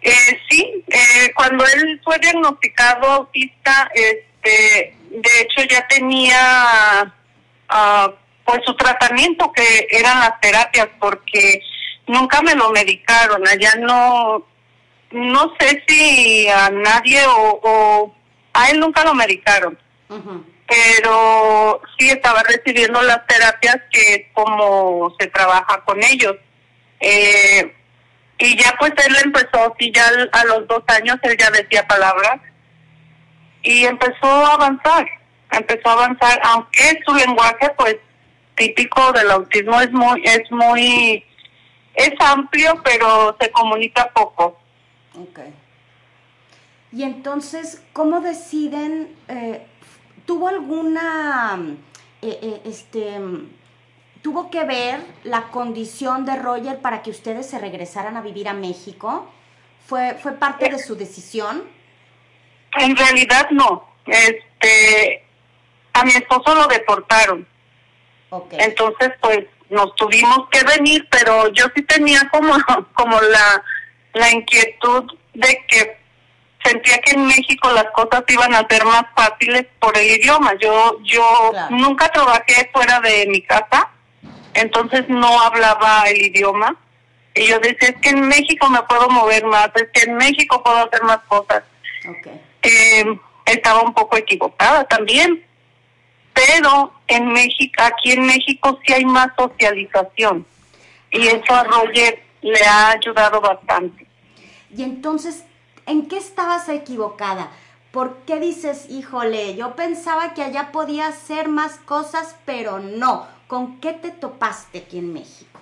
Eh, sí, eh, cuando él fue diagnosticado autista, este, de hecho ya tenía ah, pues su tratamiento que eran las terapias porque nunca me lo medicaron, allá no, no sé si a nadie o, o a él nunca lo medicaron, pero sí estaba recibiendo las terapias que es como se trabaja con ellos. Eh, y ya pues él empezó, sí, ya a los dos años él ya decía palabras y empezó a avanzar, empezó a avanzar, aunque su lenguaje pues típico del autismo es muy, es muy, es amplio pero se comunica poco. Ok. Y entonces, ¿cómo deciden? eh, ¿Tuvo alguna, eh, eh, este, tuvo que ver la condición de Roger para que ustedes se regresaran a vivir a México? ¿Fue, fue parte de su decisión? En realidad no, este, a mi esposo lo deportaron. Ok. Entonces, pues nos tuvimos que venir, pero yo sí tenía como, como la, la inquietud de que sentía que en México las cosas iban a ser más fáciles por el idioma. Yo, yo Claro. nunca trabajé fuera de mi casa, entonces no hablaba el idioma. Y yo decía, es que en México me puedo mover más, es que en México puedo hacer más cosas Ok. Eh, estaba un poco equivocada también. Pero en México, aquí en México sí hay más socialización. Y eso a Roger le ha ayudado bastante. Y entonces, ¿en qué estabas equivocada? ¿Por qué dices, híjole, yo pensaba que allá podía hacer más cosas, pero no? ¿Con qué te topaste aquí en México?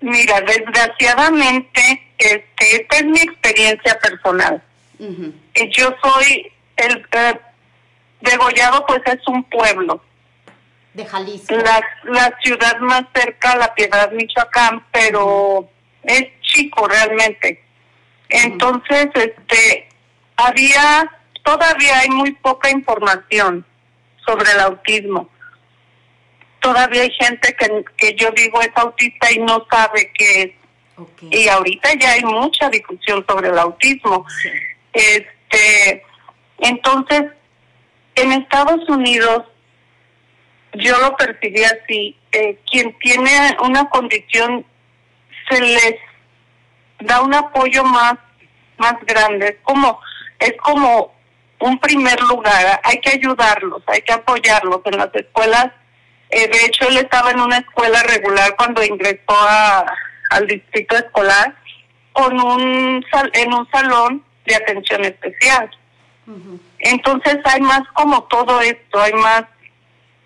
Mira, desgraciadamente, este, esta es mi experiencia personal. Ujú. Eh, Yo soy el eh, degollado, pues es un pueblo. De Jalisco. la, la ciudad más cerca a la Piedad, Michoacán, pero es chico realmente. Entonces, este, había, todavía hay muy poca información sobre el autismo. Todavía hay gente que, que yo digo es autista y no sabe qué es. Y ahorita ya hay mucha discusión sobre el autismo. Sí. Este, entonces, en Estados Unidos, yo lo percibí así, eh, quien tiene una condición se les da un apoyo más, más grande, es como, es como un primer lugar, hay que ayudarlos, hay que apoyarlos en las escuelas. Eh, de hecho, él estaba en una escuela regular cuando ingresó a, al distrito escolar con un en un salón de atención especial. Entonces hay más como todo esto, hay más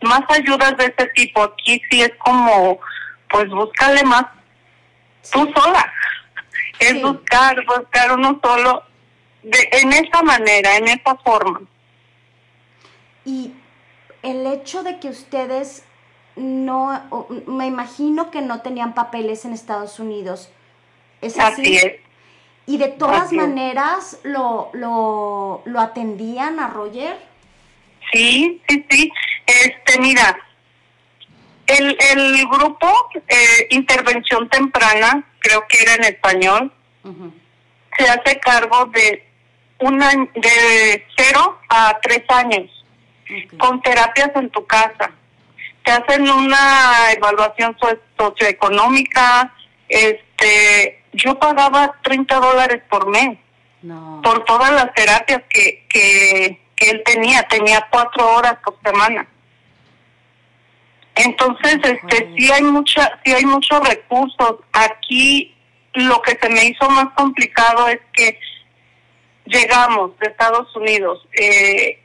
más ayudas de este tipo. Aquí sí es como pues búscale más tú sola. Es buscar, buscar uno solo de, en esa manera, en esa forma. Y el hecho de que ustedes no, me imagino que no tenían papeles en Estados Unidos. ¿Es así? así es. Y de todas maneras, lo, lo, ¿lo atendían a Roger? Sí, sí, sí. Este, mira, el, el grupo eh, Intervención Temprana, creo que era en español, se hace cargo de, una, de cero a tres años, con terapias en tu casa. Te hacen una evaluación socioeconómica, este, yo pagaba 30 dólares por mes por todas las terapias que, que, que él tenía, tenía cuatro horas por semana. Entonces, este, sí hay mucha, sí hay muchos recursos. Aquí lo que se me hizo más complicado es que llegamos de Estados Unidos, eh,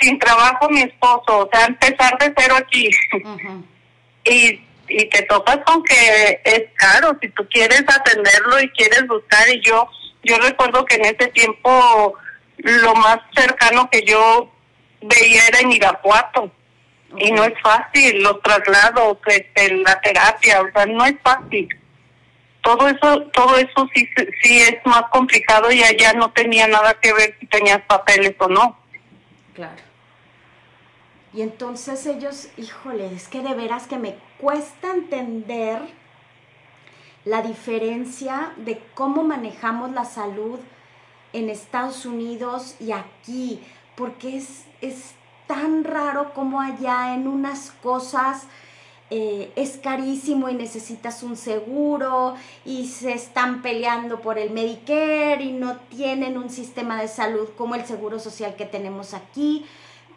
sin trabajo mi esposo, o sea, empezar de cero aquí. y, y te topas con que es caro, si tú quieres atenderlo y quieres buscar, y yo, yo recuerdo que en ese tiempo lo más cercano que yo veía era en Irapuato y no es fácil, los traslados, este, la terapia, o sea, no es fácil. Todo eso, todo eso sí, sí es más complicado y allá no tenía nada que ver si tenías papeles o no. Claro. Y entonces ellos, híjole, es que de veras que me cuesta entender la diferencia de cómo manejamos la salud en Estados Unidos y aquí, porque es, es tan raro como allá en unas cosas eh, es carísimo y necesitas un seguro y se están peleando por el Medicare y no tienen un sistema de salud como el seguro social que tenemos aquí,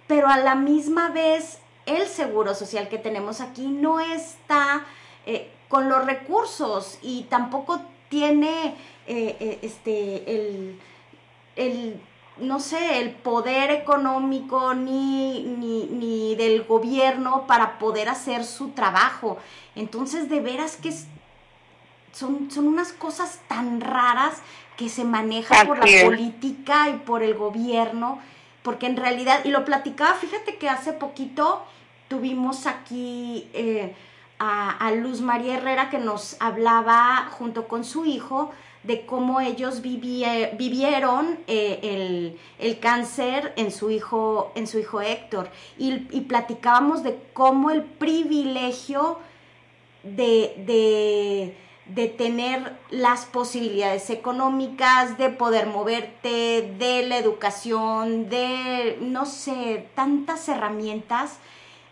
pero a la misma vez el seguro social que tenemos aquí no está eh, con los recursos y tampoco tiene eh, este, el, el no sé, el poder económico ni, ni, del gobierno para poder hacer su trabajo. Entonces, de veras que son, son unas cosas tan raras que se manejan por la política y por el gobierno, porque en realidad, y lo platicaba, fíjate que hace poquito tuvimos aquí eh, a, Luz María Herrera que nos hablaba junto con su hijo de cómo ellos vivieron eh, el, cáncer en su hijo, en su hijo Héctor. Y, platicábamos de cómo el privilegio de, de, tener las posibilidades económicas, de poder moverte, de la educación, de, no sé, tantas herramientas,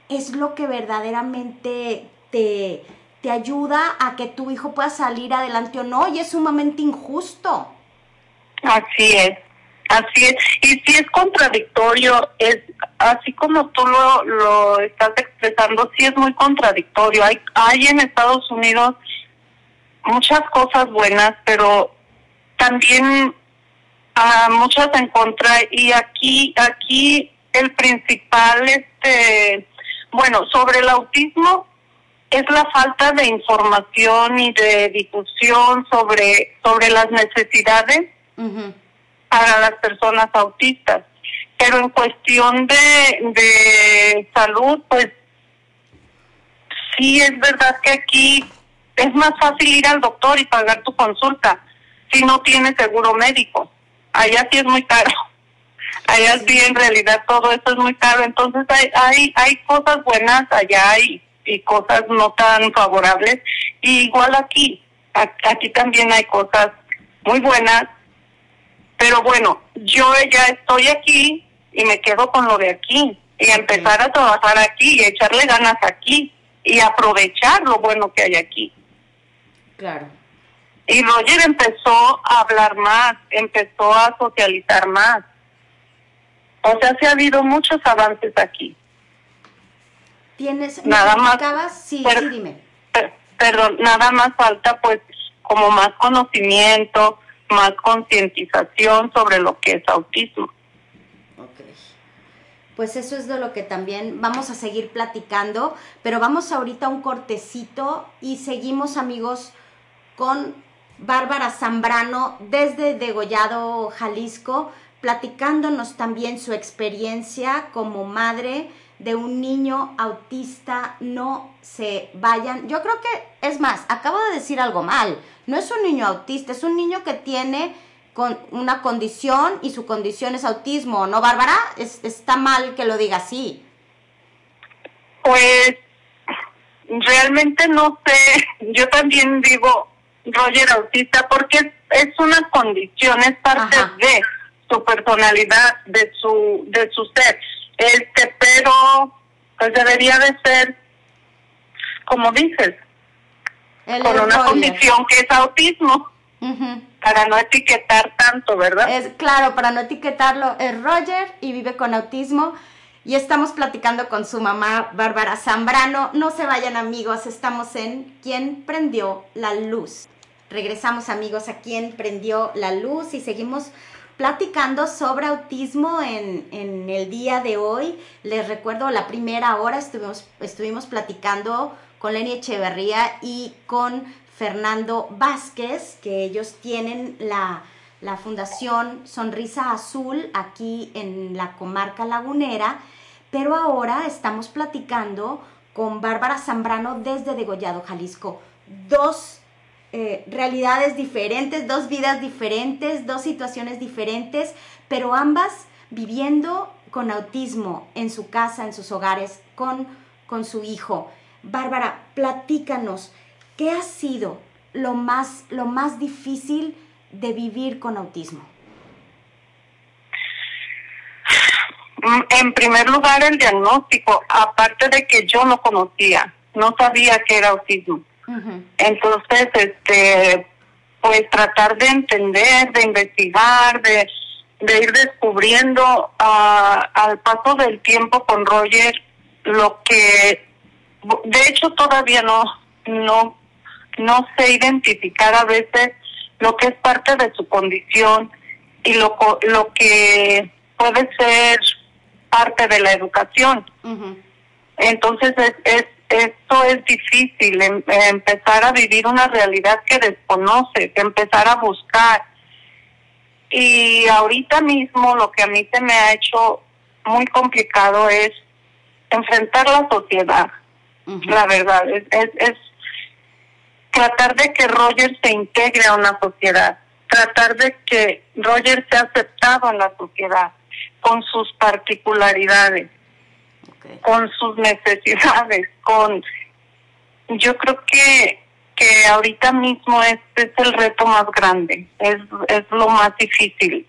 es lo que verdaderamente te te ayuda a que tu hijo pueda salir adelante o no, y es sumamente injusto. Así es, así es. Y si es contradictorio, es así como tú lo, lo estás expresando, sí es muy contradictorio. Hay, hay en Estados Unidos muchas cosas buenas, pero también ah, muchas en contra. Y aquí, aquí el principal, este, bueno, sobre el autismo, es la falta de información y de difusión sobre, sobre las necesidades para las personas autistas. Pero en cuestión de, de salud, pues sí es verdad que aquí es más fácil ir al doctor y pagar tu consulta si no tienes seguro médico. Allá sí es muy caro. Allá sí en realidad todo eso es muy caro. Entonces hay, hay, hay cosas buenas allá y y cosas no tan favorables. Y igual aquí, aquí también hay cosas muy buenas, pero bueno, yo ya estoy aquí y me quedo con lo de aquí y empezar a trabajar aquí y echarle ganas aquí y aprovechar lo bueno que hay aquí. Claro. Y Roger empezó a hablar más, empezó a socializar más. O sea, se ha habido muchos avances aquí. ¿Tienes, nada más, sí, dime. perdón, nada más falta pues como más conocimiento, más concientización sobre lo que es autismo. Ok. pues eso es de lo que también vamos a seguir platicando, pero vamos ahorita a un cortecito y seguimos amigos con Bárbara Zambrano desde Degollado, Jalisco, platicándonos también su experiencia como madre de un niño autista. No se vayan. Yo creo que, es más, acabo de decir algo mal. No es un niño autista, es un niño que tiene con una condición y su condición es autismo, ¿no, Bárbara? Es, está mal que lo diga así. Pues realmente no sé, yo también digo Roger autista porque es una condición, es parte de su personalidad, de su de su ser. Este, pero pues debería de ser como dices, con una condición que es autismo. Para no etiquetar tanto, ¿verdad? Es claro, para no etiquetarlo. Es Roger y vive con autismo. Y estamos platicando con su mamá, Bárbara Zambrano. No se vayan amigos, estamos en ¿Quién prendió la luz? Regresamos amigos a ¿Quién prendió la luz? Y seguimos platicando sobre autismo en, en, el día de hoy. Les recuerdo, la primera hora estuvimos, estuvimos platicando con Lenny Echeverría y con Fernando Vázquez, que ellos tienen la, Fundación Sonrisa Azul aquí en la comarca lagunera, pero ahora estamos platicando con Bárbara Zambrano desde Degollado, Jalisco. Dos eh, realidades diferentes, dos vidas diferentes, dos situaciones diferentes, pero ambas viviendo con autismo en su casa, en sus hogares, con, con su hijo. Bárbara, platícanos, ¿Qué ha sido lo más, lo más difícil de vivir con autismo? En primer lugar, el diagnóstico, aparte de que yo no conocía, no sabía que era autismo. Entonces, este, pues tratar de entender, de investigar, de, ir descubriendo ah, al paso del tiempo con Roger lo que, de hecho, todavía no, no no sé identificar a veces lo que es parte de su condición y lo, lo que puede ser parte de la educación. Entonces, es, es, esto es difícil, em, empezar a vivir una realidad que desconoce, empezar a buscar. Y ahorita mismo lo que a mí se me ha hecho muy complicado es enfrentar la sociedad. La verdad, es, es tratar de que Roger se integre a una sociedad, tratar de que Roger sea aceptado en la sociedad con sus particularidades, con sus necesidades, con yo creo que que ahorita mismo este es el reto más grande, es, es lo más difícil.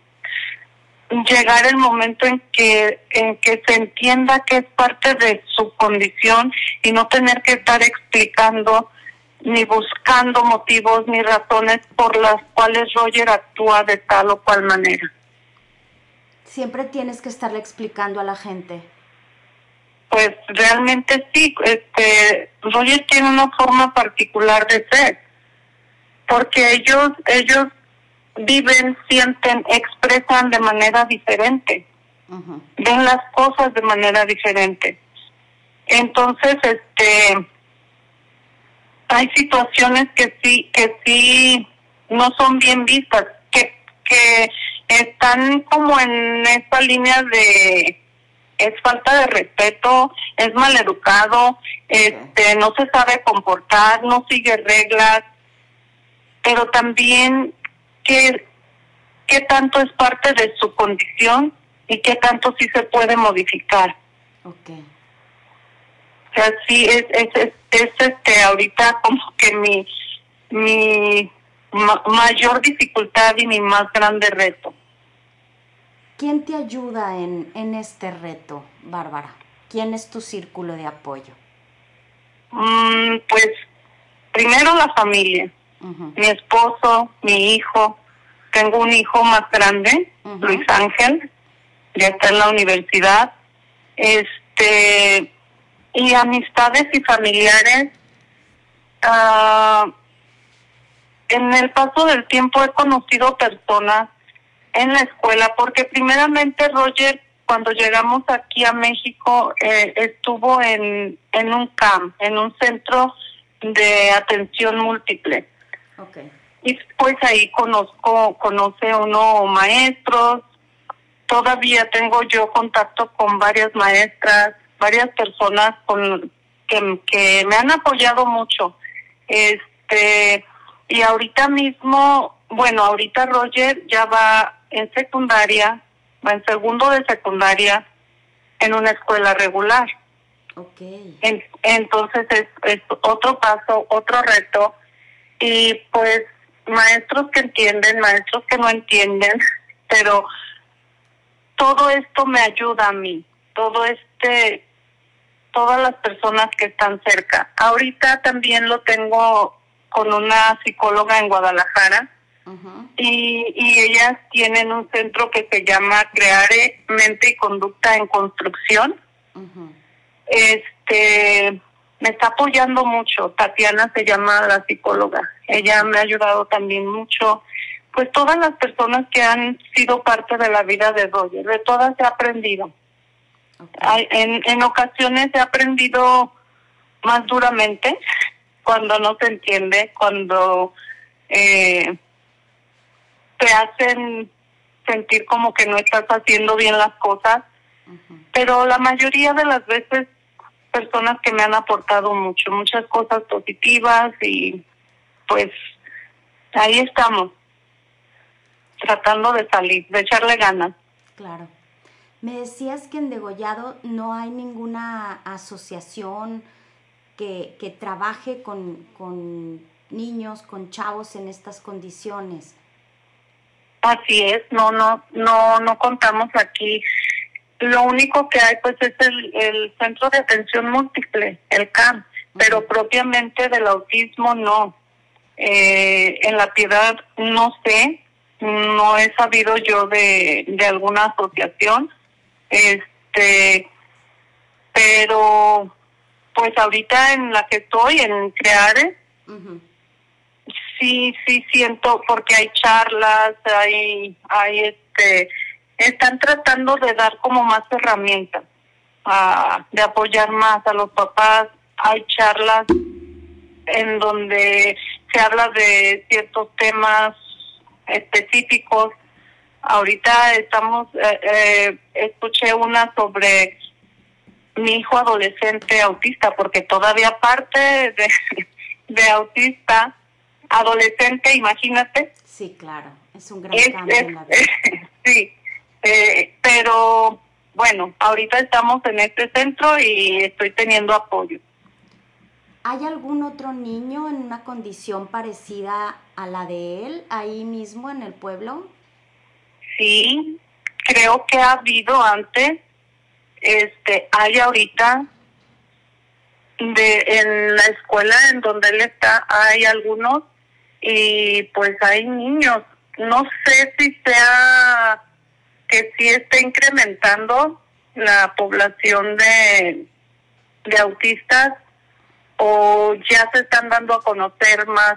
Llegar el momento en que, en que se entienda que es parte de su condición y no tener que estar explicando ni buscando motivos ni razones por las cuales Roger actúa de tal o cual manera. Siempre tienes que estarle explicando a la gente. Pues realmente sí, este, Roger tiene una forma particular de ser, porque ellos, ellos viven, sienten, expresan de manera diferente, ven las cosas de manera diferente. Entonces, este, hay situaciones que sí, que sí no son bien vistas, que, que están como en esta línea de es falta de respeto, es maleducado, este, no se sabe comportar, no sigue reglas, pero también qué, qué tanto es parte de su condición y qué tanto sí se puede modificar. Okay. O sea, sí, es, es, es, este, ahorita como que mi, mi mayor dificultad y mi más grande reto. ¿Quién te ayuda en, en este reto, Bárbara? ¿Quién es tu círculo de apoyo? Mm, pues primero la familia, mi esposo, mi hijo. Tengo un hijo más grande, Luis Ángel, ya está en la universidad. Este, y amistades y familiares. Ah, en el paso del tiempo he conocido personas en la escuela porque primeramente Roger cuando llegamos aquí a México, eh, estuvo en, en un CAM, en un centro de atención múltiple. Okay. Y pues ahí conozco, conoce uno maestros, todavía tengo yo contacto con varias maestras, varias personas con que, que me han apoyado mucho. Este, y ahorita mismo, bueno, ahorita Roger ya va en secundaria, va en segundo de secundaria en una escuela regular. Okay. entonces es, es otro paso, otro reto. Y pues maestros que entienden, maestros que no entienden, pero todo esto me ayuda a mí, todo este, todas las personas que están cerca. Ahorita también lo tengo con una psicóloga en Guadalajara y, y ellas tienen un centro que se llama Creare Mente y Conducta en Construcción. Este me está apoyando mucho. Tatiana se llama la psicóloga. Ella me ha ayudado también mucho. Pues todas las personas que han sido parte de la vida de Roger, de todas he aprendido. en, en ocasiones he aprendido más duramente cuando no se entiende, cuando eh, te hacen sentir como que no estás haciendo bien las cosas. Pero la mayoría de las veces personas que me han aportado mucho, muchas cosas positivas y pues ahí estamos, tratando de salir, de echarle ganas. Claro. Me decías que en Degollado no hay ninguna asociación que, que trabaje con, con niños, con chavos en estas condiciones. Así es, no, no, no, no contamos aquí. Lo único que hay pues es el, Centro de Atención Múltiple, el CAM, pero propiamente del autismo no. Eh, en la piedad no sé, no he sabido yo de, de alguna asociación, este, pero pues ahorita en la que estoy, en Creare, sí, sí siento, porque hay charlas, hay, hay este, están tratando de dar como más herramientas, de apoyar más a los papás. Hay charlas en donde se habla de ciertos temas específicos. Ahorita estamos, eh, eh, escuché una sobre mi hijo adolescente autista, porque todavía parte de, de autista, adolescente, imagínate. Sí, claro, es un gran cambio en la vida. sí, eh, pero bueno, ahorita estamos en este centro y estoy teniendo apoyo. ¿Hay algún otro niño en una condición parecida a la de él ahí mismo en el pueblo? Sí, creo que ha habido antes, este, hay ahorita de en la escuela en donde él está hay algunos y pues hay niños. No sé si sea que sí está incrementando la población de, de autistas o ya se están dando a conocer más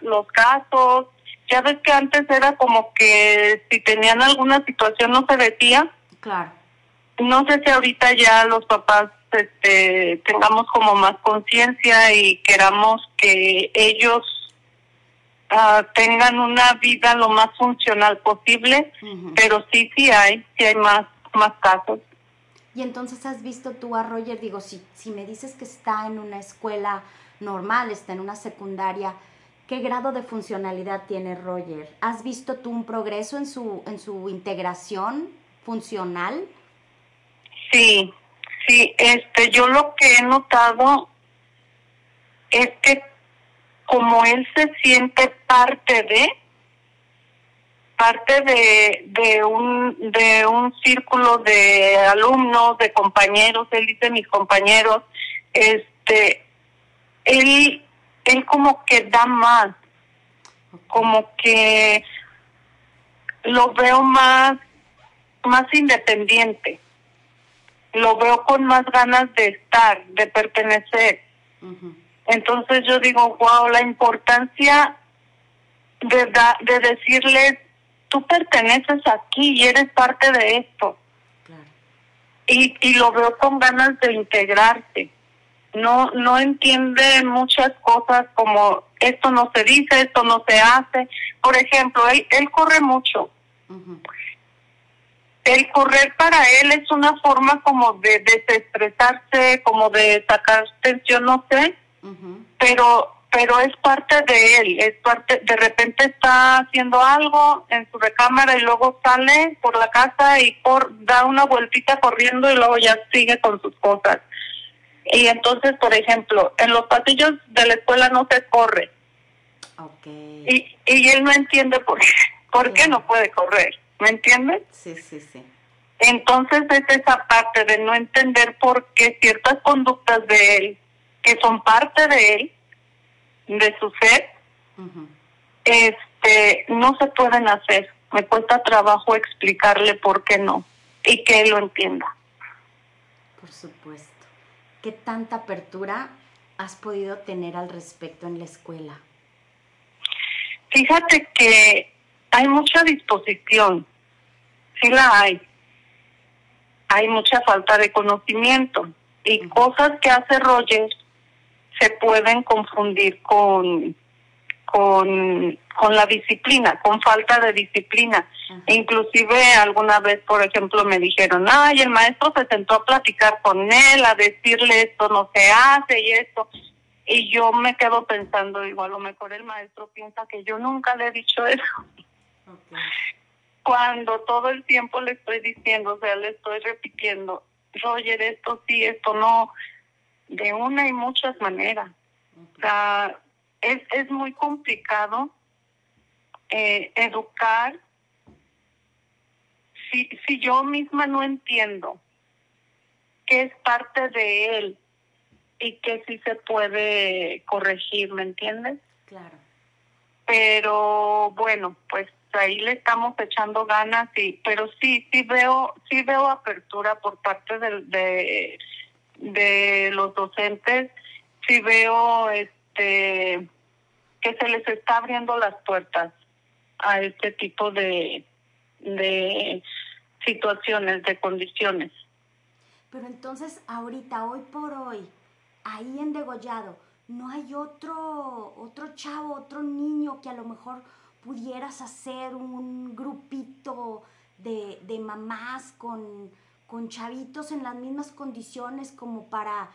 los casos. Ya ves que antes era como que si tenían alguna situación no se decía. Claro. No sé si ahorita ya los papás este, tengamos como más conciencia y queramos que ellos Ah, tengan una vida lo más funcional posible, pero sí, sí hay, sí hay más, más casos. Y entonces has visto tú a Roger, digo, si, si me dices que está en una escuela normal, está en una secundaria, ¿qué grado de funcionalidad tiene Roger? ¿Has visto tú un progreso en su, en su integración funcional? Sí, sí, este, yo lo que he notado es que como él se siente parte de parte de, de un de un círculo de alumnos de compañeros él dice mis compañeros este él él como que da más como que lo veo más más independiente lo veo con más ganas de estar de pertenecer entonces yo digo, wow, la importancia de, da, de decirles, tú perteneces aquí y eres parte de esto. y, y lo veo con ganas de integrarse. No, no entiende muchas cosas como esto no se dice, esto no se hace. Por ejemplo, él, él corre mucho. El correr para él es una forma como de desestresarse, como de sacar tensión, no sé, pero pero es parte de él, es parte, de repente está haciendo algo en su recámara y luego sale por la casa y por, da una vueltita corriendo y luego ya sigue con sus cosas. Y entonces, por ejemplo, en los pasillos de la escuela no se corre. Y, y él no entiende por qué, por qué no puede correr, ¿me entiendes? Sí, sí, sí. Entonces es esa parte de no entender por qué ciertas conductas de él, que son parte de él, de su ser, este, no se pueden hacer. Me cuesta trabajo explicarle por qué no y que él lo entienda. Por supuesto. ¿Qué tanta apertura has podido tener al respecto en la escuela? Fíjate que hay mucha disposición, sí la hay. Hay mucha falta de conocimiento y cosas que hace Roger se pueden confundir con, con, con la disciplina, con falta de disciplina. Inclusive alguna vez, por ejemplo, me dijeron, ay, el maestro se sentó a platicar con él, a decirle esto no se hace y esto. Y yo me quedo pensando, digo, a lo mejor el maestro piensa que yo nunca le he dicho eso. Cuando todo el tiempo le estoy diciendo, o sea, le estoy repitiendo, Roger, esto sí, esto no, de una y muchas maneras. O sea, es, es muy complicado eh, educar si, si yo misma no entiendo que es parte de él y que sí se puede corregir, ¿me entiendes? Claro. Pero bueno, pues ahí le estamos echando ganas y pero sí sí veo sí veo apertura por parte de de los docentes, si veo este que se les está abriendo las puertas a este tipo de, de situaciones, de condiciones. Pero entonces, ahorita, hoy por hoy, ahí en Degollado, ¿no hay otro, otro chavo, otro niño que a lo mejor pudieras hacer un grupito de, de mamás con con chavitos en las mismas condiciones como para,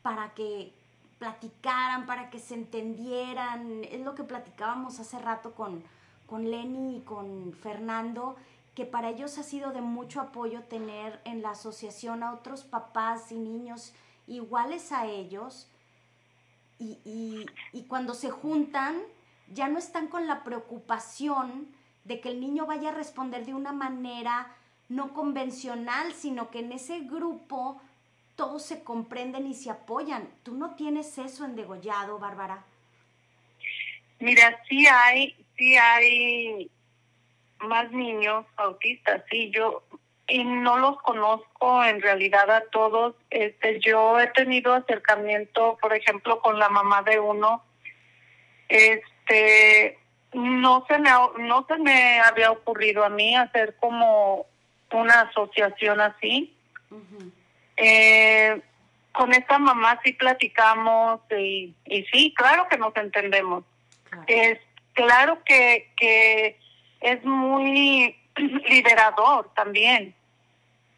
para que platicaran, para que se entendieran. Es lo que platicábamos hace rato con, con Lenny y con Fernando, que para ellos ha sido de mucho apoyo tener en la asociación a otros papás y niños iguales a ellos. Y, y, y cuando se juntan, ya no están con la preocupación de que el niño vaya a responder de una manera no convencional, sino que en ese grupo todos se comprenden y se apoyan. ¿Tú no tienes eso en Degollado, Bárbara? Mira, sí hay, sí hay más niños autistas, sí, yo y no los conozco en realidad a todos. Este, yo he tenido acercamiento, por ejemplo, con la mamá de uno. Este, no se me no se me había ocurrido a mí hacer como una asociación así. eh, con esta mamá sí platicamos y, y sí, claro que nos entendemos. Es claro que, que es muy liberador también.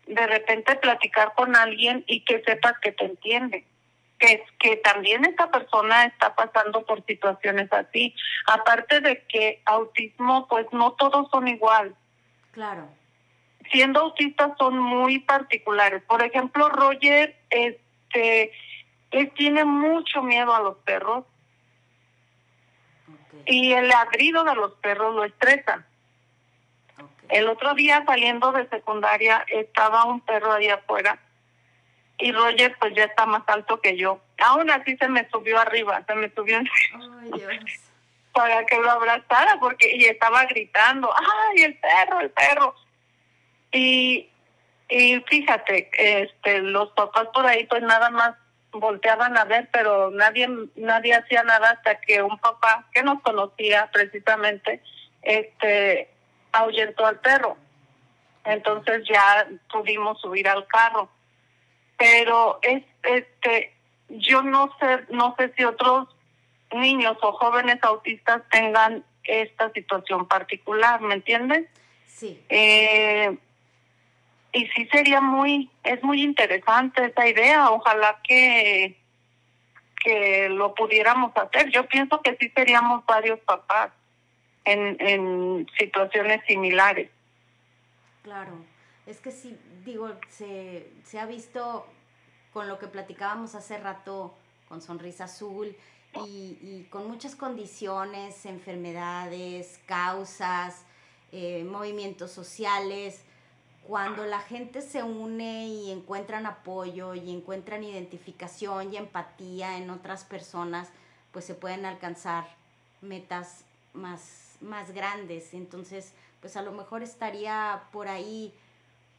De repente platicar con alguien y que sepas que te entiende. Que, que también esta persona está pasando por situaciones así. Aparte de que autismo, pues no todos son igual. Claro siendo autistas son muy particulares. Por ejemplo, Roger este él tiene mucho miedo a los perros y el ladrido de los perros lo estresa. El otro día saliendo de secundaria estaba un perro ahí afuera y Roger pues ya está más alto que yo. Aún así se me subió arriba, se me subió para que lo abrazara porque y estaba gritando, "Ay, el perro, el perro." Y, y fíjate, este, los papás por ahí pues nada más volteaban a ver, pero nadie nadie hacía nada hasta que un papá que nos conocía precisamente, este, ahuyentó al perro. Entonces ya pudimos subir al carro. pero es este yo no sé no sé si otros niños o jóvenes autistas tengan esta situación particular, ¿me entiendes? Sí. Eh, y sí sería muy, es muy interesante esa idea, ojalá que, que lo pudiéramos hacer. Yo pienso que sí seríamos varios papás en, en situaciones similares. Claro, es que sí, digo, se, se ha visto con lo que platicábamos hace rato con Sonrisa Azul y, y con muchas condiciones, enfermedades, causas, eh, movimientos sociales, cuando la gente se une y encuentran apoyo y encuentran identificación y empatía en otras personas, pues se pueden alcanzar metas más, más grandes. Entonces, pues a lo mejor estaría por ahí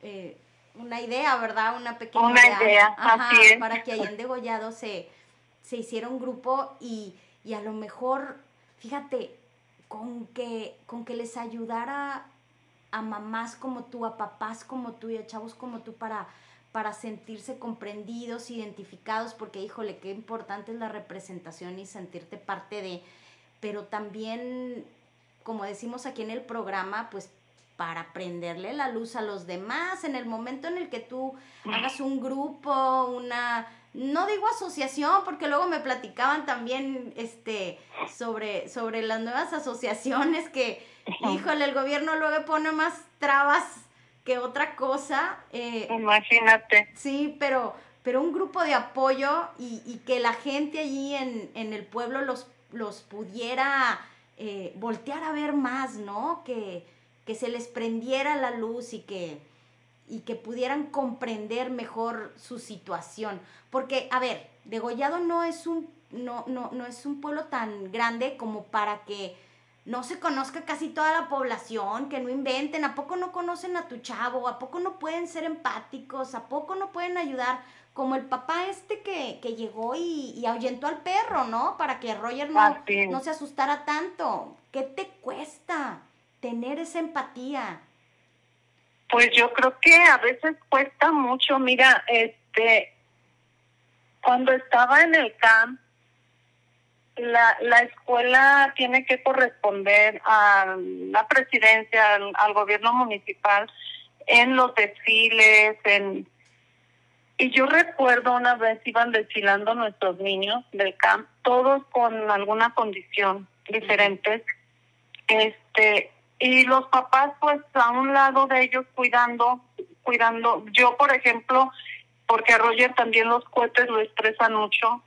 eh, una idea, ¿verdad? Una pequeña Una idea, Ajá, así es. para que ahí en Degollado se, se hiciera un grupo y, y a lo mejor, fíjate, con que, con que les ayudara a mamás como tú, a papás como tú y a chavos como tú para, para sentirse comprendidos, identificados, porque híjole, qué importante es la representación y sentirte parte de, pero también, como decimos aquí en el programa, pues para prenderle la luz a los demás en el momento en el que tú hagas un grupo, una no digo asociación porque luego me platicaban también este sobre sobre las nuevas asociaciones que híjole el gobierno luego pone más trabas que otra cosa eh, Imagínate. Sí, pero, pero un grupo de apoyo y, y que la gente allí en, en el pueblo los, los pudiera eh, voltear a ver más, ¿no? Que, que se les prendiera la luz y que, y que pudieran comprender mejor su situación. Porque, a ver, Degollado no es un, no, no, no es un pueblo tan grande como para que no se conozca casi toda la población, que no inventen, ¿a poco no conocen a tu chavo? ¿A poco no pueden ser empáticos? ¿A poco no pueden ayudar? Como el papá este que, que llegó y, y ahuyentó al perro, ¿no? Para que Roger no, no se asustara tanto. ¿Qué te cuesta tener esa empatía? Pues yo creo que a veces cuesta mucho. Mira, este, cuando estaba en el camp, la, la escuela tiene que corresponder a la presidencia, al, gobierno municipal, en los desfiles, en... Y yo recuerdo una vez iban desfilando nuestros niños del camp, todos con alguna condición diferentes, este, y los papás pues a un lado de ellos cuidando, cuidando. Yo, por ejemplo, porque a Roger también los cohetes lo estresan mucho,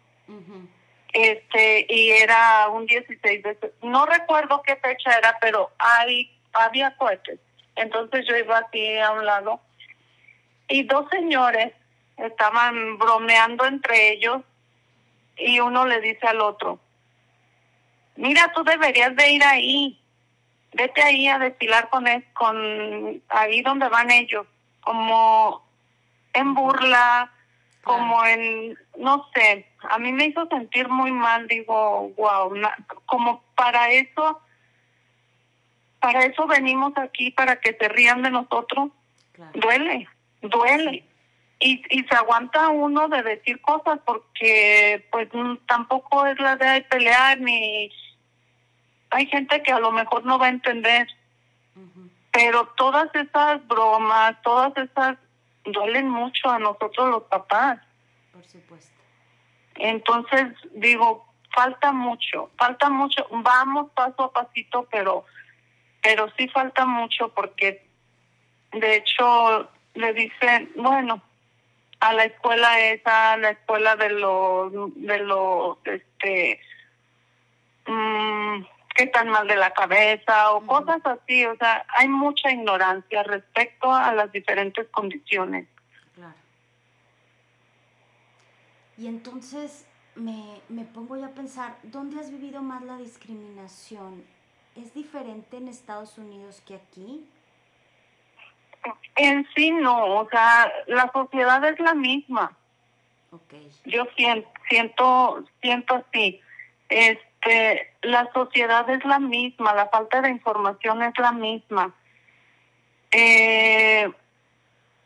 este y era un 16 de no recuerdo qué fecha era pero hay había cohetes. Entonces yo iba así a un lado. Y dos señores estaban bromeando entre ellos y uno le dice al otro mira tú deberías de ir ahí vete ahí a desfilar con es- con ahí donde van ellos como en burla como en, no sé, a mí me hizo sentir muy mal, digo, wow, como para eso, para eso venimos aquí, para que se rían de nosotros, Claro. duele, duele. Y, y se aguanta uno de decir cosas porque pues tampoco es la de pelear ni hay gente que a lo mejor no va a entender pero todas esas bromas, todas esas duelen mucho a nosotros los papás. Por supuesto. Entonces digo, falta mucho, falta mucho. Vamos paso a pasito, pero pero sí falta mucho porque de hecho le dicen, bueno, a la escuela esa, a la escuela de los de los este mm, que están mal de la cabeza o cosas así, o sea, hay mucha ignorancia respecto a las diferentes condiciones. Claro. Y entonces me, me pongo ya a pensar, ¿dónde has vivido más la discriminación? ¿Es diferente en Estados Unidos que aquí? En sí no, o sea, la sociedad es la misma. Ok. Yo siento, siento, siento así. Este, la sociedad es la misma, la falta de información es la misma. Eh,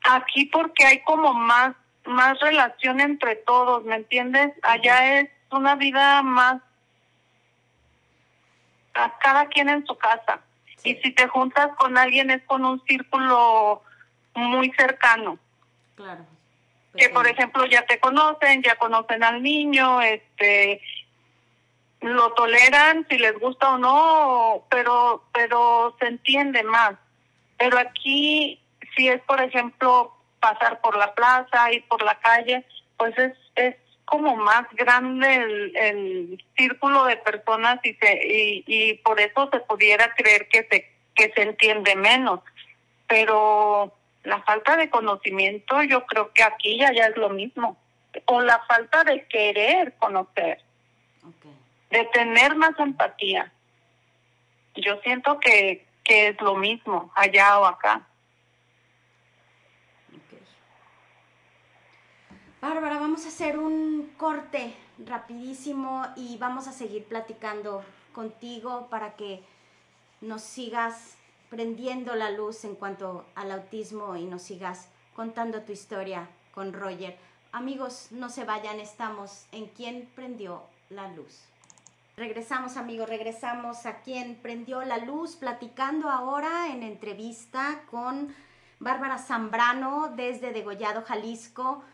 aquí porque hay como más más relación entre todos, ¿me entiendes? Allá es una vida más a cada quien en su casa. Y si te juntas con alguien es con un círculo muy cercano. Claro. Que por ejemplo ya te conocen, ya conocen al niño, este lo toleran si les gusta o no, pero pero se entiende más. Pero aquí si es por ejemplo pasar por la plaza, ir por la calle, pues es es como más grande el, el círculo de personas y, se, y, y por eso se pudiera creer que se, que se entiende menos. Pero la falta de conocimiento yo creo que aquí ya, ya es lo mismo. O la falta de querer conocer, Okay. De tener más empatía. Yo siento que, que es lo mismo allá o acá. Bárbara, vamos a hacer un corte rapidísimo y vamos a seguir platicando contigo para que nos sigas prendiendo la luz en cuanto al autismo y nos sigas contando tu historia con Roger. Amigos, no se vayan, estamos en quien prendió la luz. Regresamos amigos, regresamos a quien prendió la luz, platicando ahora en entrevista con Bárbara Zambrano desde Degollado, Jalisco,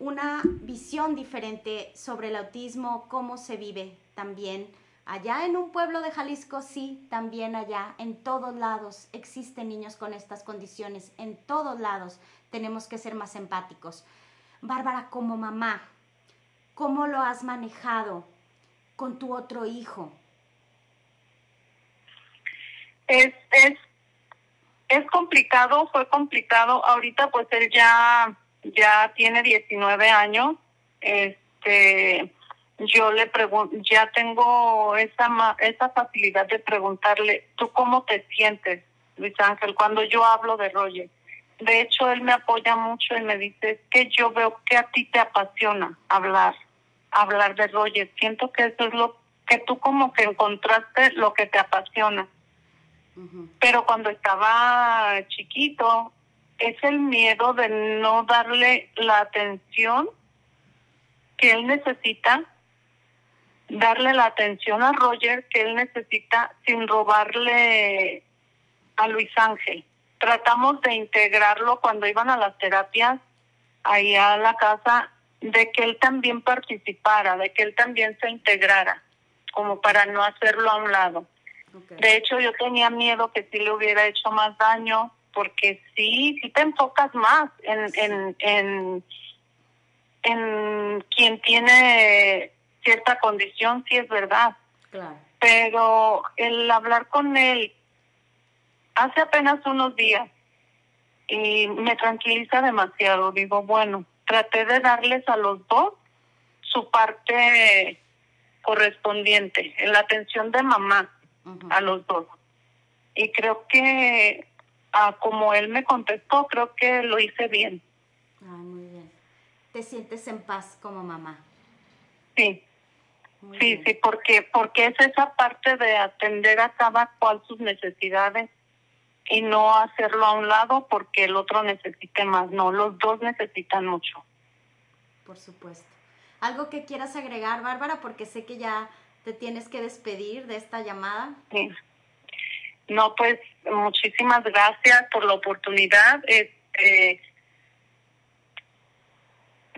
una visión diferente sobre el autismo, cómo se vive también allá en un pueblo de Jalisco, sí, también allá, en todos lados. Existen niños con estas condiciones, en todos lados tenemos que ser más empáticos. Bárbara, como mamá, ¿cómo lo has manejado con tu otro hijo? Es, es, es complicado, fue complicado. Ahorita pues él ya, ya tiene 19 años. Este, yo le pregunto, ya tengo esa, esa facilidad de preguntarle, ¿tú cómo te sientes, Luis Ángel, cuando yo hablo de Roger? De hecho, él me apoya mucho y me dice, que yo veo que a ti te apasiona hablar, hablar de Roger. Siento que eso es lo que tú como que encontraste lo que te apasiona. Pero cuando estaba chiquito, es el miedo de no darle la atención que él necesita, darle la atención a Roger que él necesita sin robarle a Luis Ángel. Tratamos de integrarlo cuando iban a las terapias ahí a la casa, de que él también participara, de que él también se integrara, como para no hacerlo a un lado. De hecho, yo tenía miedo que sí le hubiera hecho más daño, porque sí, sí te enfocas más en, en, en, en quien tiene cierta condición, sí es verdad. Claro. Pero el hablar con él hace apenas unos días y me tranquiliza demasiado. Digo, bueno, traté de darles a los dos su parte correspondiente, en la atención de mamá a los dos. Y creo que, ah, como él me contestó, creo que lo hice bien. Ay, muy bien. ¿Te sientes en paz como mamá? Sí, Muy sí, bien. sí, porque, porque es esa parte de atender a cada cual sus necesidades y no hacerlo a un lado porque el otro necesite más. No, los dos necesitan mucho. Por supuesto. ¿Algo que quieras agregar, Bárbara? Porque sé que ya te tienes que despedir de esta llamada. Sí. No, pues muchísimas gracias por la oportunidad. Este,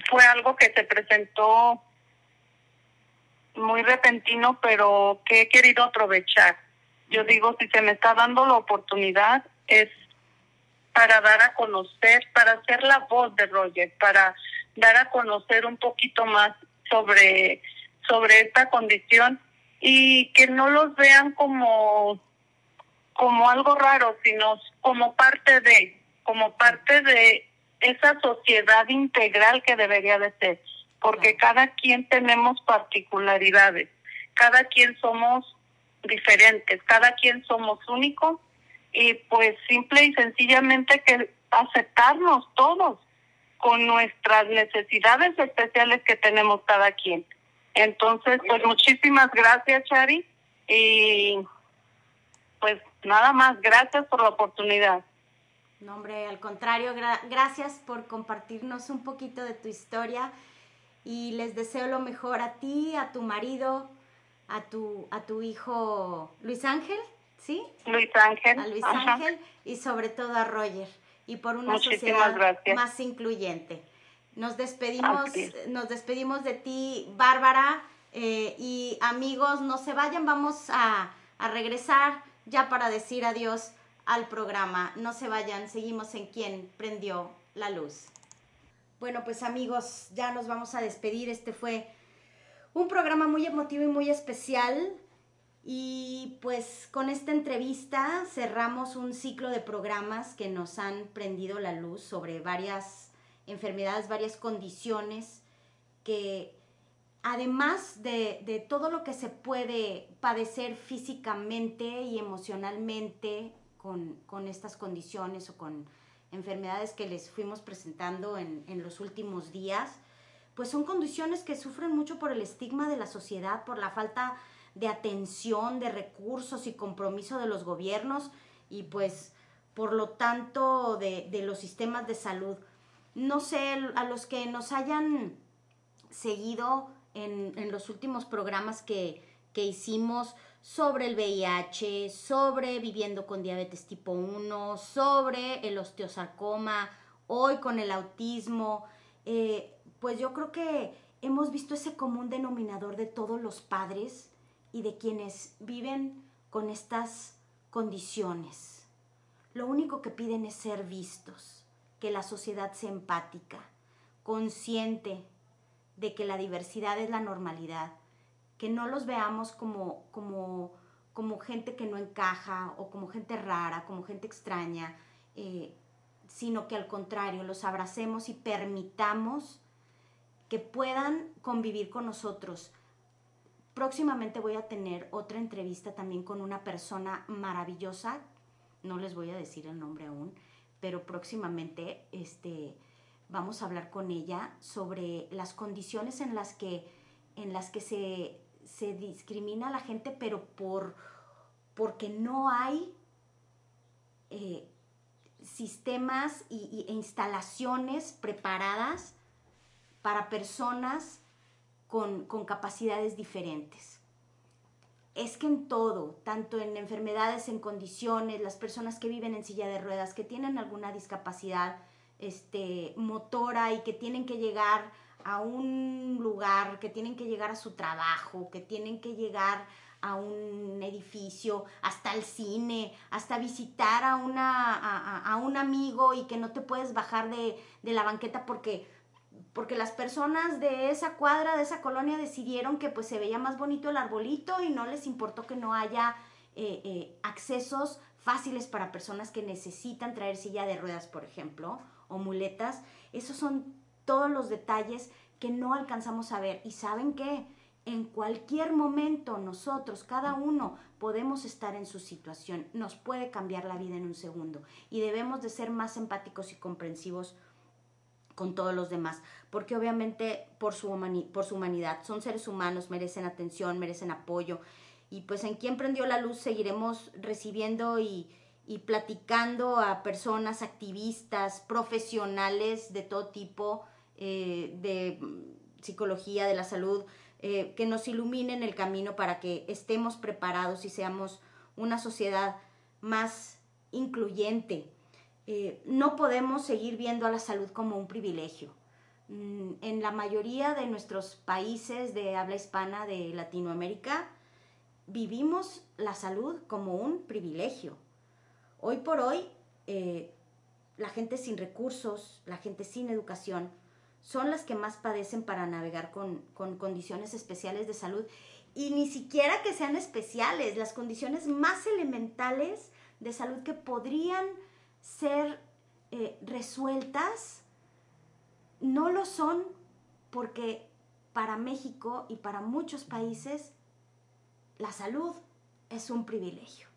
fue algo que se presentó muy repentino, pero que he querido aprovechar. Yo digo, si se me está dando la oportunidad, es para dar a conocer, para ser la voz de Roger, para dar a conocer un poquito más sobre, sobre esta condición y que no los vean como, como algo raro, sino como parte de, como parte de esa sociedad integral que debería de ser, porque cada quien tenemos particularidades, cada quien somos diferentes, cada quien somos únicos y pues simple y sencillamente que aceptarnos todos con nuestras necesidades especiales que tenemos cada quien. Entonces, pues muchísimas gracias, Chari, y pues nada más, gracias por la oportunidad. No, hombre, al contrario, gracias por compartirnos un poquito de tu historia y les deseo lo mejor a ti, a tu marido, a tu, a tu hijo Luis Ángel, ¿sí? Luis Ángel. A Luis Ángel y sobre todo a Roger y por una sociedad más incluyente. Nos despedimos, nos despedimos de ti, Bárbara, eh, y amigos, no se vayan, vamos a, a regresar ya para decir adiós al programa. No se vayan, seguimos en quien prendió la luz. Bueno, pues amigos, ya nos vamos a despedir. Este fue un programa muy emotivo y muy especial. Y pues con esta entrevista cerramos un ciclo de programas que nos han prendido la luz sobre varias enfermedades, varias condiciones que además de, todo lo que se puede padecer físicamente y emocionalmente con, estas condiciones o con enfermedades que les fuimos presentando en, en los últimos días, pues son condiciones que sufren mucho por el estigma de la sociedad, por la falta de atención, de recursos y compromiso de los gobiernos y pues por lo tanto de, de los sistemas de salud. No sé, a los que nos hayan seguido en, en los últimos programas que, que hicimos, sobre el VIH, sobre viviendo con diabetes tipo 1, sobre el osteosarcoma, hoy con el autismo, eh, pues yo creo que hemos visto ese común denominador de todos los padres y de quienes viven con estas condiciones. Lo único que piden es ser vistos, que la sociedad sea empática, consciente de que la diversidad es la normalidad que no los veamos como, como, como gente que no encaja o como gente rara, como gente extraña, eh, sino que al contrario, los abracemos y permitamos que puedan convivir con nosotros. Próximamente voy a tener otra entrevista también con una persona maravillosa, no les voy a decir el nombre aún, pero próximamente este, vamos a hablar con ella sobre las condiciones en las que, en las que se se discrimina a la gente, pero por, porque no hay eh, sistemas y, e instalaciones preparadas para personas con, con capacidades diferentes. Es que en todo, tanto en enfermedades, en condiciones, las personas que viven en silla de ruedas, que tienen alguna discapacidad este, motora y que tienen que llegar a un lugar, que tienen que llegar a su trabajo, que tienen que llegar a un edificio, hasta el cine, hasta visitar a, una, a, un amigo y que no te puedes bajar de, la banqueta porque, porque las personas de esa cuadra, de esa colonia decidieron que pues se veía más bonito el arbolito y no les importó que no haya eh, eh, accesos fáciles para personas que necesitan traer silla de ruedas, por ejemplo, o muletas. Esos son todos los detalles que no alcanzamos a ver. Y saben que en cualquier momento nosotros, cada uno, podemos estar en su situación. Nos puede cambiar la vida en un segundo. Y debemos de ser más empáticos y comprensivos con todos los demás, porque obviamente por su, por su humanidad son seres humanos, merecen atención, merecen apoyo. Y pues en quien prendió la luz seguiremos recibiendo y, y platicando a personas, activistas, profesionales de todo tipo, eh, de psicología, de la salud, eh, que nos iluminen el camino para que estemos preparados y seamos una sociedad más incluyente. Eh, no podemos seguir viendo a la salud como un privilegio. Mm, en la mayoría de nuestros países de habla hispana de Latinoamérica, vivimos la salud como un privilegio. Hoy por hoy, la gente sin recursos, la gente sin educación, son las que más padecen para navegar con, condiciones especiales de salud. Y ni siquiera que sean especiales, las condiciones más elementales de salud que podrían ser eh, resueltas, no lo son porque para México y para muchos países la salud es un privilegio.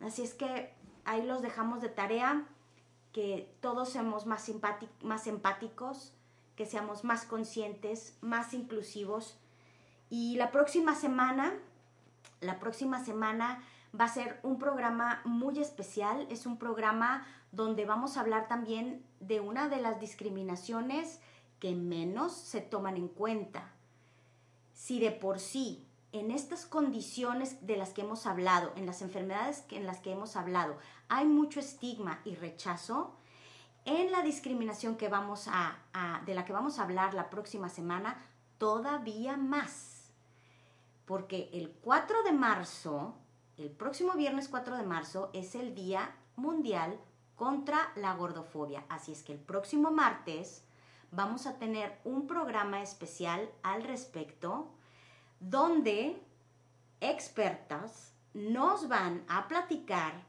Así es que ahí los dejamos de tarea, que todos seamos más, más empáticos, que seamos más conscientes, más inclusivos. Y la próxima semana, la próxima semana Va a ser un programa muy especial, es un programa donde vamos a hablar también de una de las discriminaciones que menos se toman en cuenta. Si de por sí en estas condiciones de las que hemos hablado, en las enfermedades en las que hemos hablado, hay mucho estigma y rechazo, en la discriminación que vamos a, de la que vamos a hablar la próxima semana, todavía más. Porque el 4 de marzo, el próximo viernes 4 de marzo, es el Día Mundial contra la Gordofobia. Así es que el próximo martes vamos a tener un programa especial al respecto donde expertas nos van a platicar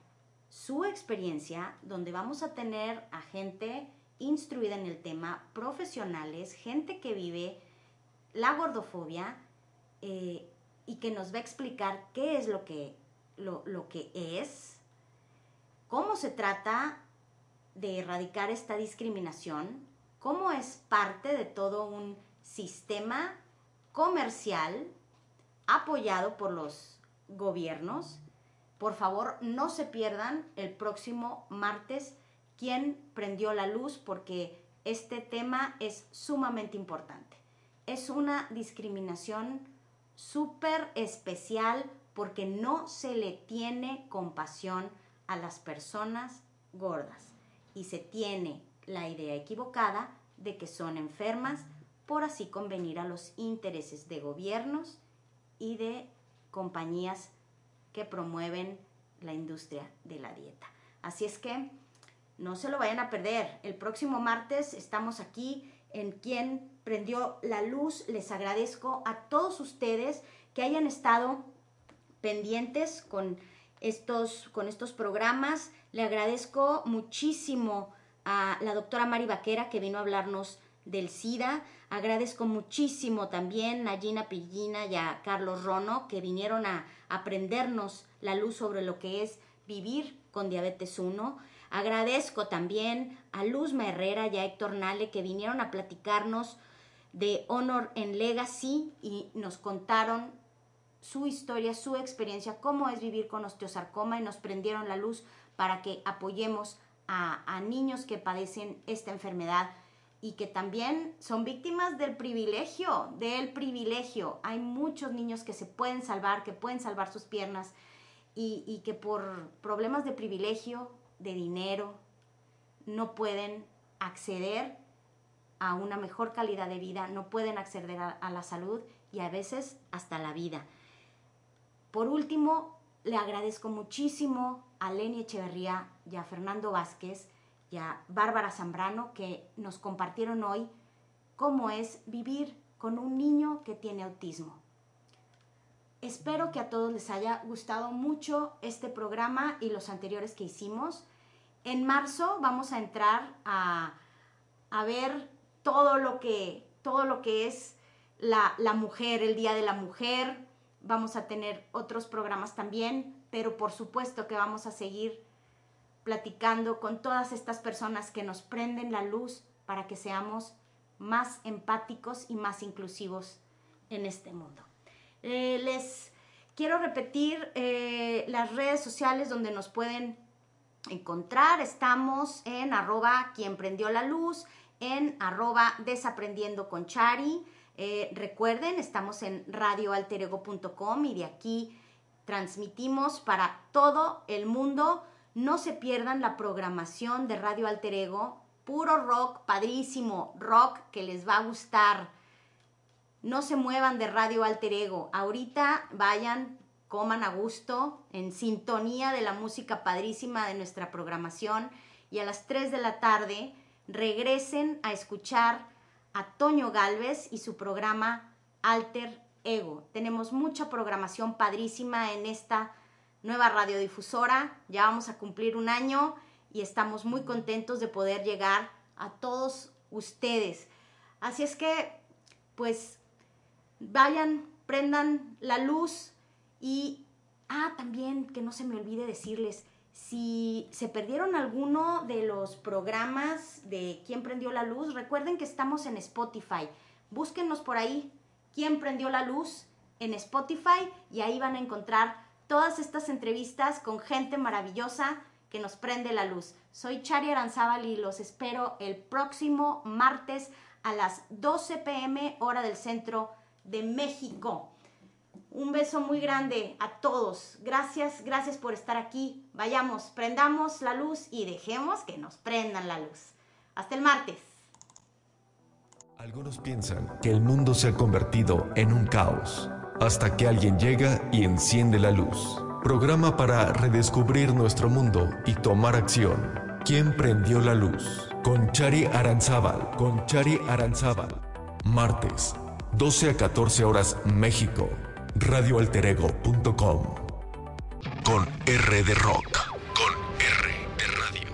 su experiencia, donde vamos a tener a gente instruida en el tema, profesionales, gente que vive la gordofobia eh, y que nos va a explicar qué es lo que, lo, lo que es, cómo se trata de erradicar esta discriminación, cómo es parte de todo un sistema comercial apoyado por los gobiernos. Por favor, no se pierdan el próximo martes quién prendió la luz porque este tema es sumamente importante. Es una discriminación súper especial porque no se le tiene compasión a las personas gordas y se tiene la idea equivocada de que son enfermas por así convenir a los intereses de gobiernos y de compañías que promueven la industria de la dieta. Así es que no se lo vayan a perder. El próximo martes estamos aquí en quien prendió la luz. Les agradezco a todos ustedes que hayan estado pendientes con estos, con estos programas. Le agradezco muchísimo a la doctora Mari Vaquera que vino a hablarnos del SIDA. Agradezco muchísimo también a Gina Pillina y a Carlos Rono que vinieron a aprendernos la luz sobre lo que es vivir con diabetes 1. Agradezco también a Luz Herrera y a Héctor Nale que vinieron a platicarnos de Honor en Legacy y nos contaron su historia, su experiencia, cómo es vivir con osteosarcoma y nos prendieron la luz para que apoyemos a, niños que padecen esta enfermedad y que también son víctimas del privilegio, del privilegio. Hay muchos niños que se pueden salvar, que pueden salvar sus piernas y, que por problemas de privilegio, de dinero, no pueden acceder a una mejor calidad de vida, no pueden acceder a la salud y a veces hasta la vida. Por último, le agradezco muchísimo a Leni Echeverría y a Fernando Vázquez, y a Bárbara Zambrano que nos compartieron hoy cómo es vivir con un niño que tiene autismo. Espero que a todos les haya gustado mucho este programa y los anteriores que hicimos. En marzo vamos a entrar a, a ver todo lo que, todo lo que es la, la mujer, el Día de la Mujer. Vamos a tener otros programas también, pero por supuesto que vamos a seguir platicando con todas estas personas que nos prenden la luz para que seamos más empáticos y más inclusivos en este mundo. Eh, les quiero repetir eh, las redes sociales donde nos pueden encontrar. Estamos en arroba quien prendió la luz, en arroba desaprendiendo con Chari. Eh, recuerden, estamos en radioalterego.com y de aquí transmitimos para todo el mundo no se pierdan la programación de Radio Alter Ego, puro rock, padrísimo, rock que les va a gustar. No se muevan de Radio Alter Ego. Ahorita vayan, coman a gusto, en sintonía de la música padrísima de nuestra programación y a las 3 de la tarde regresen a escuchar a Toño Galvez y su programa Alter Ego. Tenemos mucha programación padrísima en esta nueva radiodifusora. Ya vamos a cumplir un año y estamos muy contentos de poder llegar a todos ustedes. Así es que, pues, vayan, prendan la luz y, ah, también que no se me olvide decirles, si se perdieron alguno de los programas de ¿Quién prendió la luz? Recuerden que estamos en Spotify. Búsquennos por ahí, ¿Quién prendió la luz? en Spotify y ahí van a encontrar todas estas entrevistas con gente maravillosa que nos prende la luz. Soy Chari Aranzábal y los espero el próximo martes a las 12 pm hora del centro de México. Un beso muy grande a todos. Gracias, gracias por estar aquí. Vayamos, prendamos la luz y dejemos que nos prendan la luz. Hasta el martes. Algunos piensan que el mundo se ha convertido en un caos, hasta que alguien llega y enciende la luz. Programa para redescubrir nuestro mundo y tomar acción. ¿Quién prendió la luz? Con Chari Aranzábal, con Chari Aranzábal. Martes, 12 a 14 horas México. Radioalterego.com. Con R de Rock.